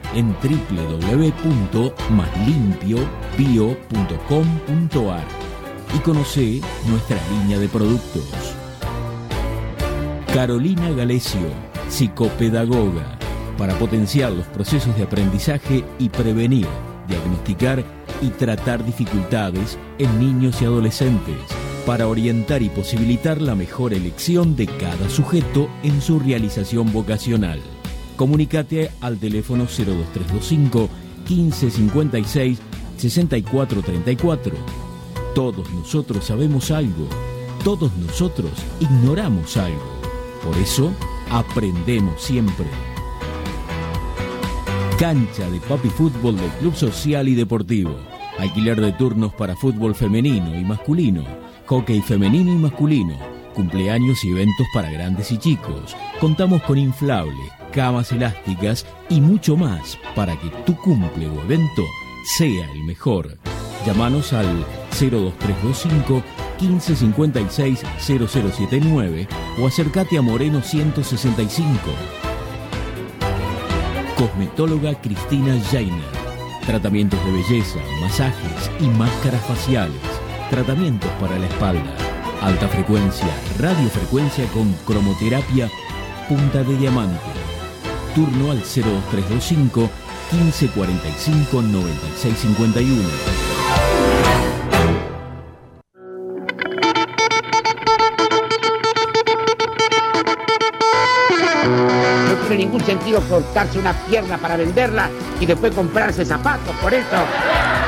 en www.maslimpiobio.com.ar y conoce nuestra línea de productos. Carolina Galecio, psicopedagoga, para potenciar los procesos de aprendizaje y prevenir, diagnosticar y tratar dificultades en niños y adolescentes, para orientar y posibilitar la mejor elección de cada sujeto en su realización vocacional. Comunícate al teléfono 02325 1556 6434. Todos nosotros sabemos algo, todos nosotros ignoramos algo. Por eso, aprendemos siempre. Cancha de Papi Fútbol del Club Social y Deportivo. Alquiler de turnos para fútbol femenino y masculino, hockey femenino y masculino, cumpleaños y eventos para grandes y chicos. Contamos con inflables, camas elásticas y mucho más para que tu cumple o evento sea el mejor. Llámanos al 02325 1556 0079 o acércate a Moreno 165. Cosmetóloga Cristina Jainer. Tratamientos de belleza, masajes y máscaras faciales. Tratamientos para la espalda. Alta frecuencia, radiofrecuencia con cromoterapia, punta de diamante. Turno al 02325 1545 9651. No tiene ningún sentido cortarse una pierna para venderla y después comprarse zapatos. Por eso,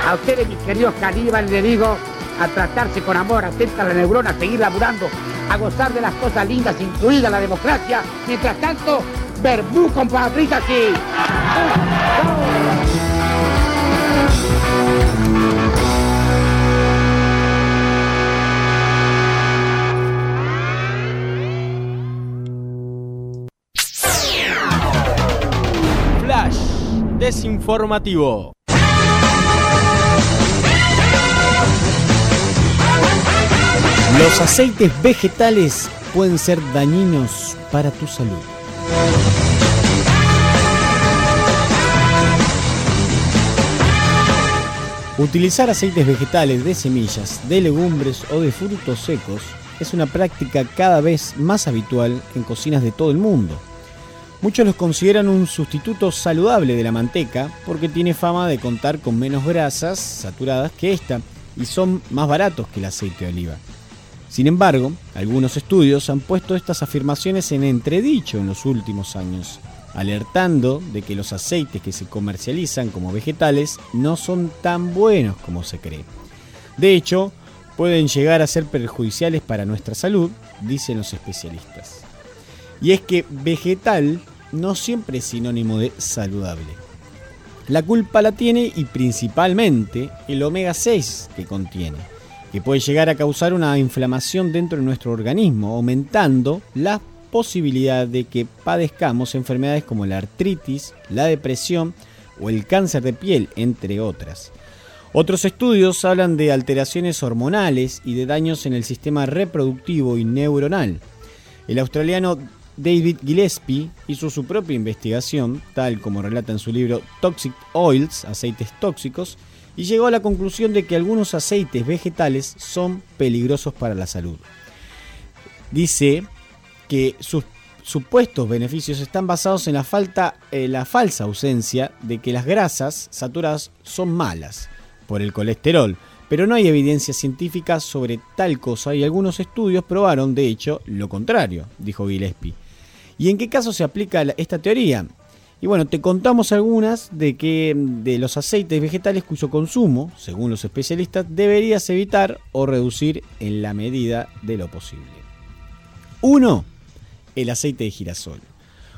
a ustedes, mis queridos caníbales, le digo, a tratarse con amor, atenta a la neurona, a seguir laburando, a gozar de las cosas lindas, incluida la democracia. Mientras tanto, verbú con papas aquí. Flash desinformativo. Los aceites vegetales pueden ser dañinos para tu salud. Utilizar aceites vegetales de semillas, de legumbres o de frutos secos es una práctica cada vez más habitual en cocinas de todo el mundo. Muchos los consideran un sustituto saludable de la manteca porque tiene fama de contar con menos grasas saturadas que esta y son más baratos que el aceite de oliva. Sin embargo, algunos estudios han puesto estas afirmaciones en entredicho en los últimos años, alertando de que los aceites que se comercializan como vegetales no son tan buenos como se cree. De hecho, pueden llegar a ser perjudiciales para nuestra salud, dicen los especialistas. Y es que vegetal no siempre es sinónimo de saludable. La culpa la tiene y principalmente el omega 6 que contiene, que puede llegar a causar una inflamación dentro de nuestro organismo, aumentando la posibilidad de que padezcamos enfermedades como la artritis, la depresión o el cáncer de piel, entre otras. Otros estudios hablan de alteraciones hormonales y de daños en el sistema reproductivo y neuronal. El australiano David Gillespie hizo su propia investigación, tal como relata en su libro Toxic Oils, aceites tóxicos, y llegó a la conclusión de que algunos aceites vegetales son peligrosos para la salud. Dice que sus supuestos beneficios están basados en la, falta, eh, la falsa ausencia de que las grasas saturadas son malas por el colesterol, pero no hay evidencia científica sobre tal cosa y algunos estudios probaron, de hecho, lo contrario, dijo Gillespie. ¿Y en qué caso se aplica esta teoría? Y bueno, te contamos algunas de que de los aceites vegetales cuyo consumo, según los especialistas, deberías evitar o reducir en la medida de lo posible. 1. El aceite de girasol.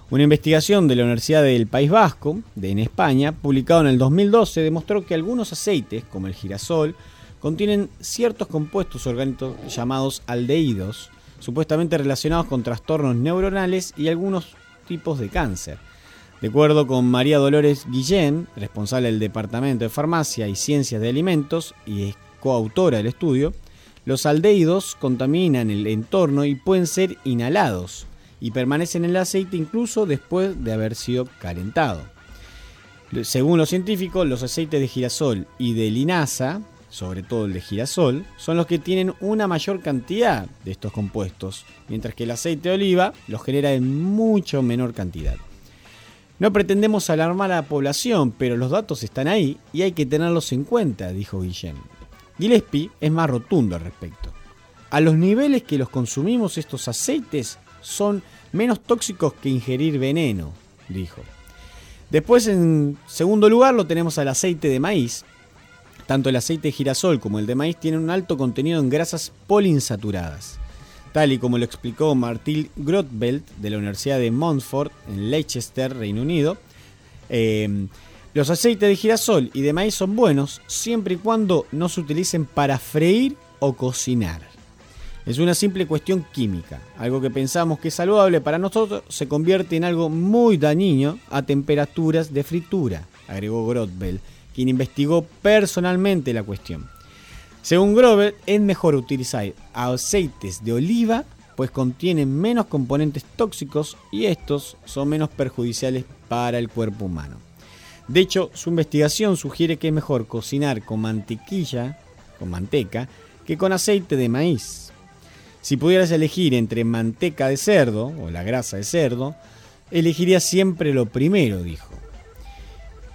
Una investigación de la Universidad del País Vasco, de en España, publicado en el 2012, demostró que algunos aceites, como el girasol, contienen ciertos compuestos orgánicos llamados aldehídos, supuestamente relacionados con trastornos neuronales y algunos tipos de cáncer. De acuerdo con María Dolores Guillén, responsable del Departamento de Farmacia y Ciencias de Alimentos y es coautora del estudio, los aldehídos contaminan el entorno y pueden ser inhalados y permanecen en el aceite incluso después de haber sido calentado. Según los científicos, los aceites de girasol y de linaza, sobre todo el de girasol, son los que tienen una mayor cantidad de estos compuestos, mientras que el aceite de oliva los genera en mucho menor cantidad. No pretendemos alarmar a la población, pero los datos están ahí y hay que tenerlos en cuenta, dijo Guillem. Gillespie es más rotundo al respecto. A los niveles que los consumimos estos aceites son menos tóxicos que ingerir veneno, dijo. Después, en segundo lugar, lo tenemos al aceite de maíz. Tanto el aceite de girasol como el de maíz tienen un alto contenido en grasas poliinsaturadas. Tal y como lo explicó Martil Grothbelt de la Universidad de Montfort en Leicester, Reino Unido, eh, los aceites de girasol y de maíz son buenos siempre y cuando no se utilicen para freír o cocinar. Es una simple cuestión química. Algo que pensamos que es saludable para nosotros se convierte en algo muy dañino a temperaturas de fritura, agregó Grothbelt, quien investigó personalmente la cuestión. Según Grover, es mejor utilizar aceites de oliva, pues contienen menos componentes tóxicos y estos son menos perjudiciales para el cuerpo humano. De hecho, su investigación sugiere que es mejor cocinar con mantequilla, con manteca, que con aceite de maíz. Si pudieras elegir entre manteca de cerdo o la grasa de cerdo, elegiría siempre lo primero, dijo.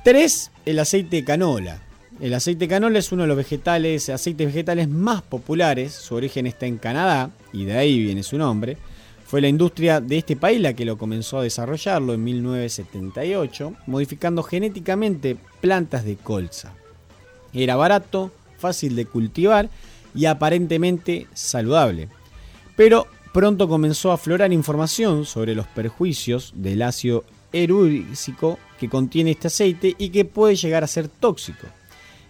3. El aceite de canola. El aceite canola es uno de los vegetales, aceites vegetales más populares. Su origen está en Canadá y de ahí viene su nombre. Fue la industria de este país la que lo comenzó a desarrollarlo en 1978, modificando genéticamente plantas de colza. Era barato, fácil de cultivar y aparentemente saludable. Pero pronto comenzó a aflorar información sobre los perjuicios del ácido erúrico que contiene este aceite y que puede llegar a ser tóxico.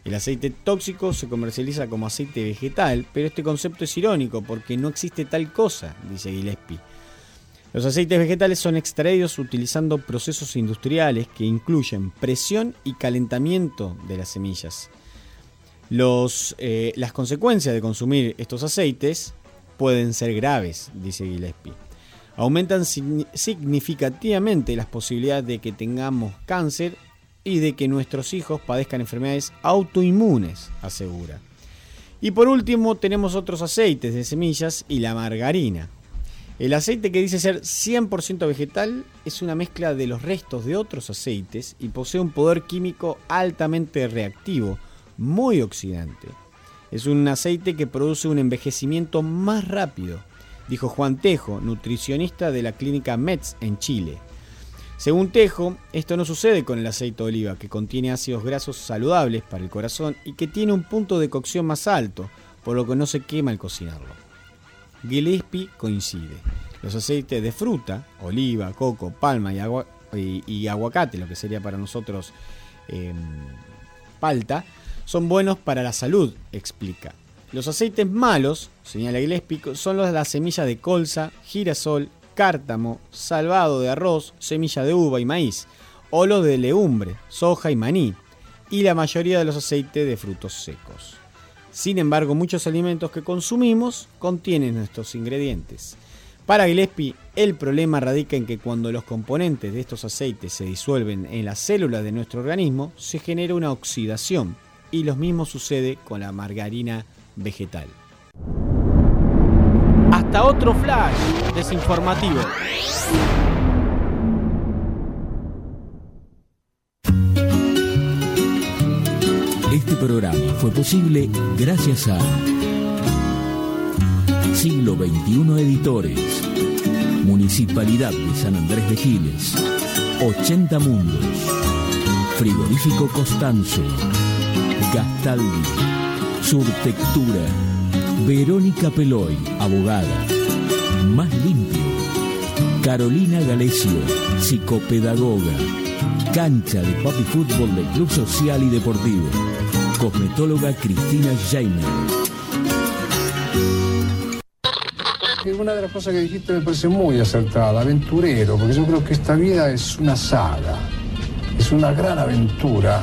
El aceite tóxico se comercializa como aceite vegetal, pero este concepto es irónico porque no existe tal cosa, dice Gillespie. Los aceites vegetales son extraídos utilizando procesos industriales que incluyen presión y calentamiento de las semillas. Los, eh, las consecuencias de consumir estos aceites pueden ser graves, dice Gillespie. Aumentan signi- significativamente las posibilidades de que tengamos cáncer y de que nuestros hijos padezcan enfermedades autoinmunes, asegura. Y por último tenemos otros aceites de semillas y la margarina. El aceite que dice ser 100% vegetal es una mezcla de los restos de otros aceites y posee un poder químico altamente reactivo, muy oxidante. Es un aceite que produce un envejecimiento más rápido, dijo Juan Tejo, nutricionista de la clínica METS en Chile. Según Tejo, esto no sucede con el aceite de oliva, que contiene ácidos grasos saludables para el corazón y que tiene un punto de cocción más alto, por lo que no se quema al cocinarlo. Gillespie coincide. Los aceites de fruta, oliva, coco, palma y, agua- y- y aguacate, lo que sería para nosotros em, palta, son buenos para la salud, explica. Los aceites malos, señala Gillespie, son los de las semillas de colza, girasol, cártamo, salvado de arroz, semilla de uva y maíz, o los de legumbre, soja y maní, y la mayoría de los aceites de frutos secos. Sin embargo, muchos alimentos que consumimos contienen estos ingredientes. Para Gillespie, el problema radica en que cuando los componentes de estos aceites se disuelven en las células de nuestro organismo, se genera una oxidación, y lo mismo sucede con la margarina vegetal. Hasta otro flash desinformativo. Este programa fue posible gracias a Siglo XXI Editores, Municipalidad de San Andrés de Giles, 80 Mundos, Frigorífico Costanzo, Gastaldi, Surtectura, Verónica Peloy, abogada, Más Limpio, Carolina Galecio, psicopedagoga, Cancha de Papi Fútbol del Club Social y Deportivo, Cosmetóloga Cristina Jaime. Una de las cosas que dijiste me parece muy acertada, aventurero, porque yo creo que esta vida es una saga, es una gran aventura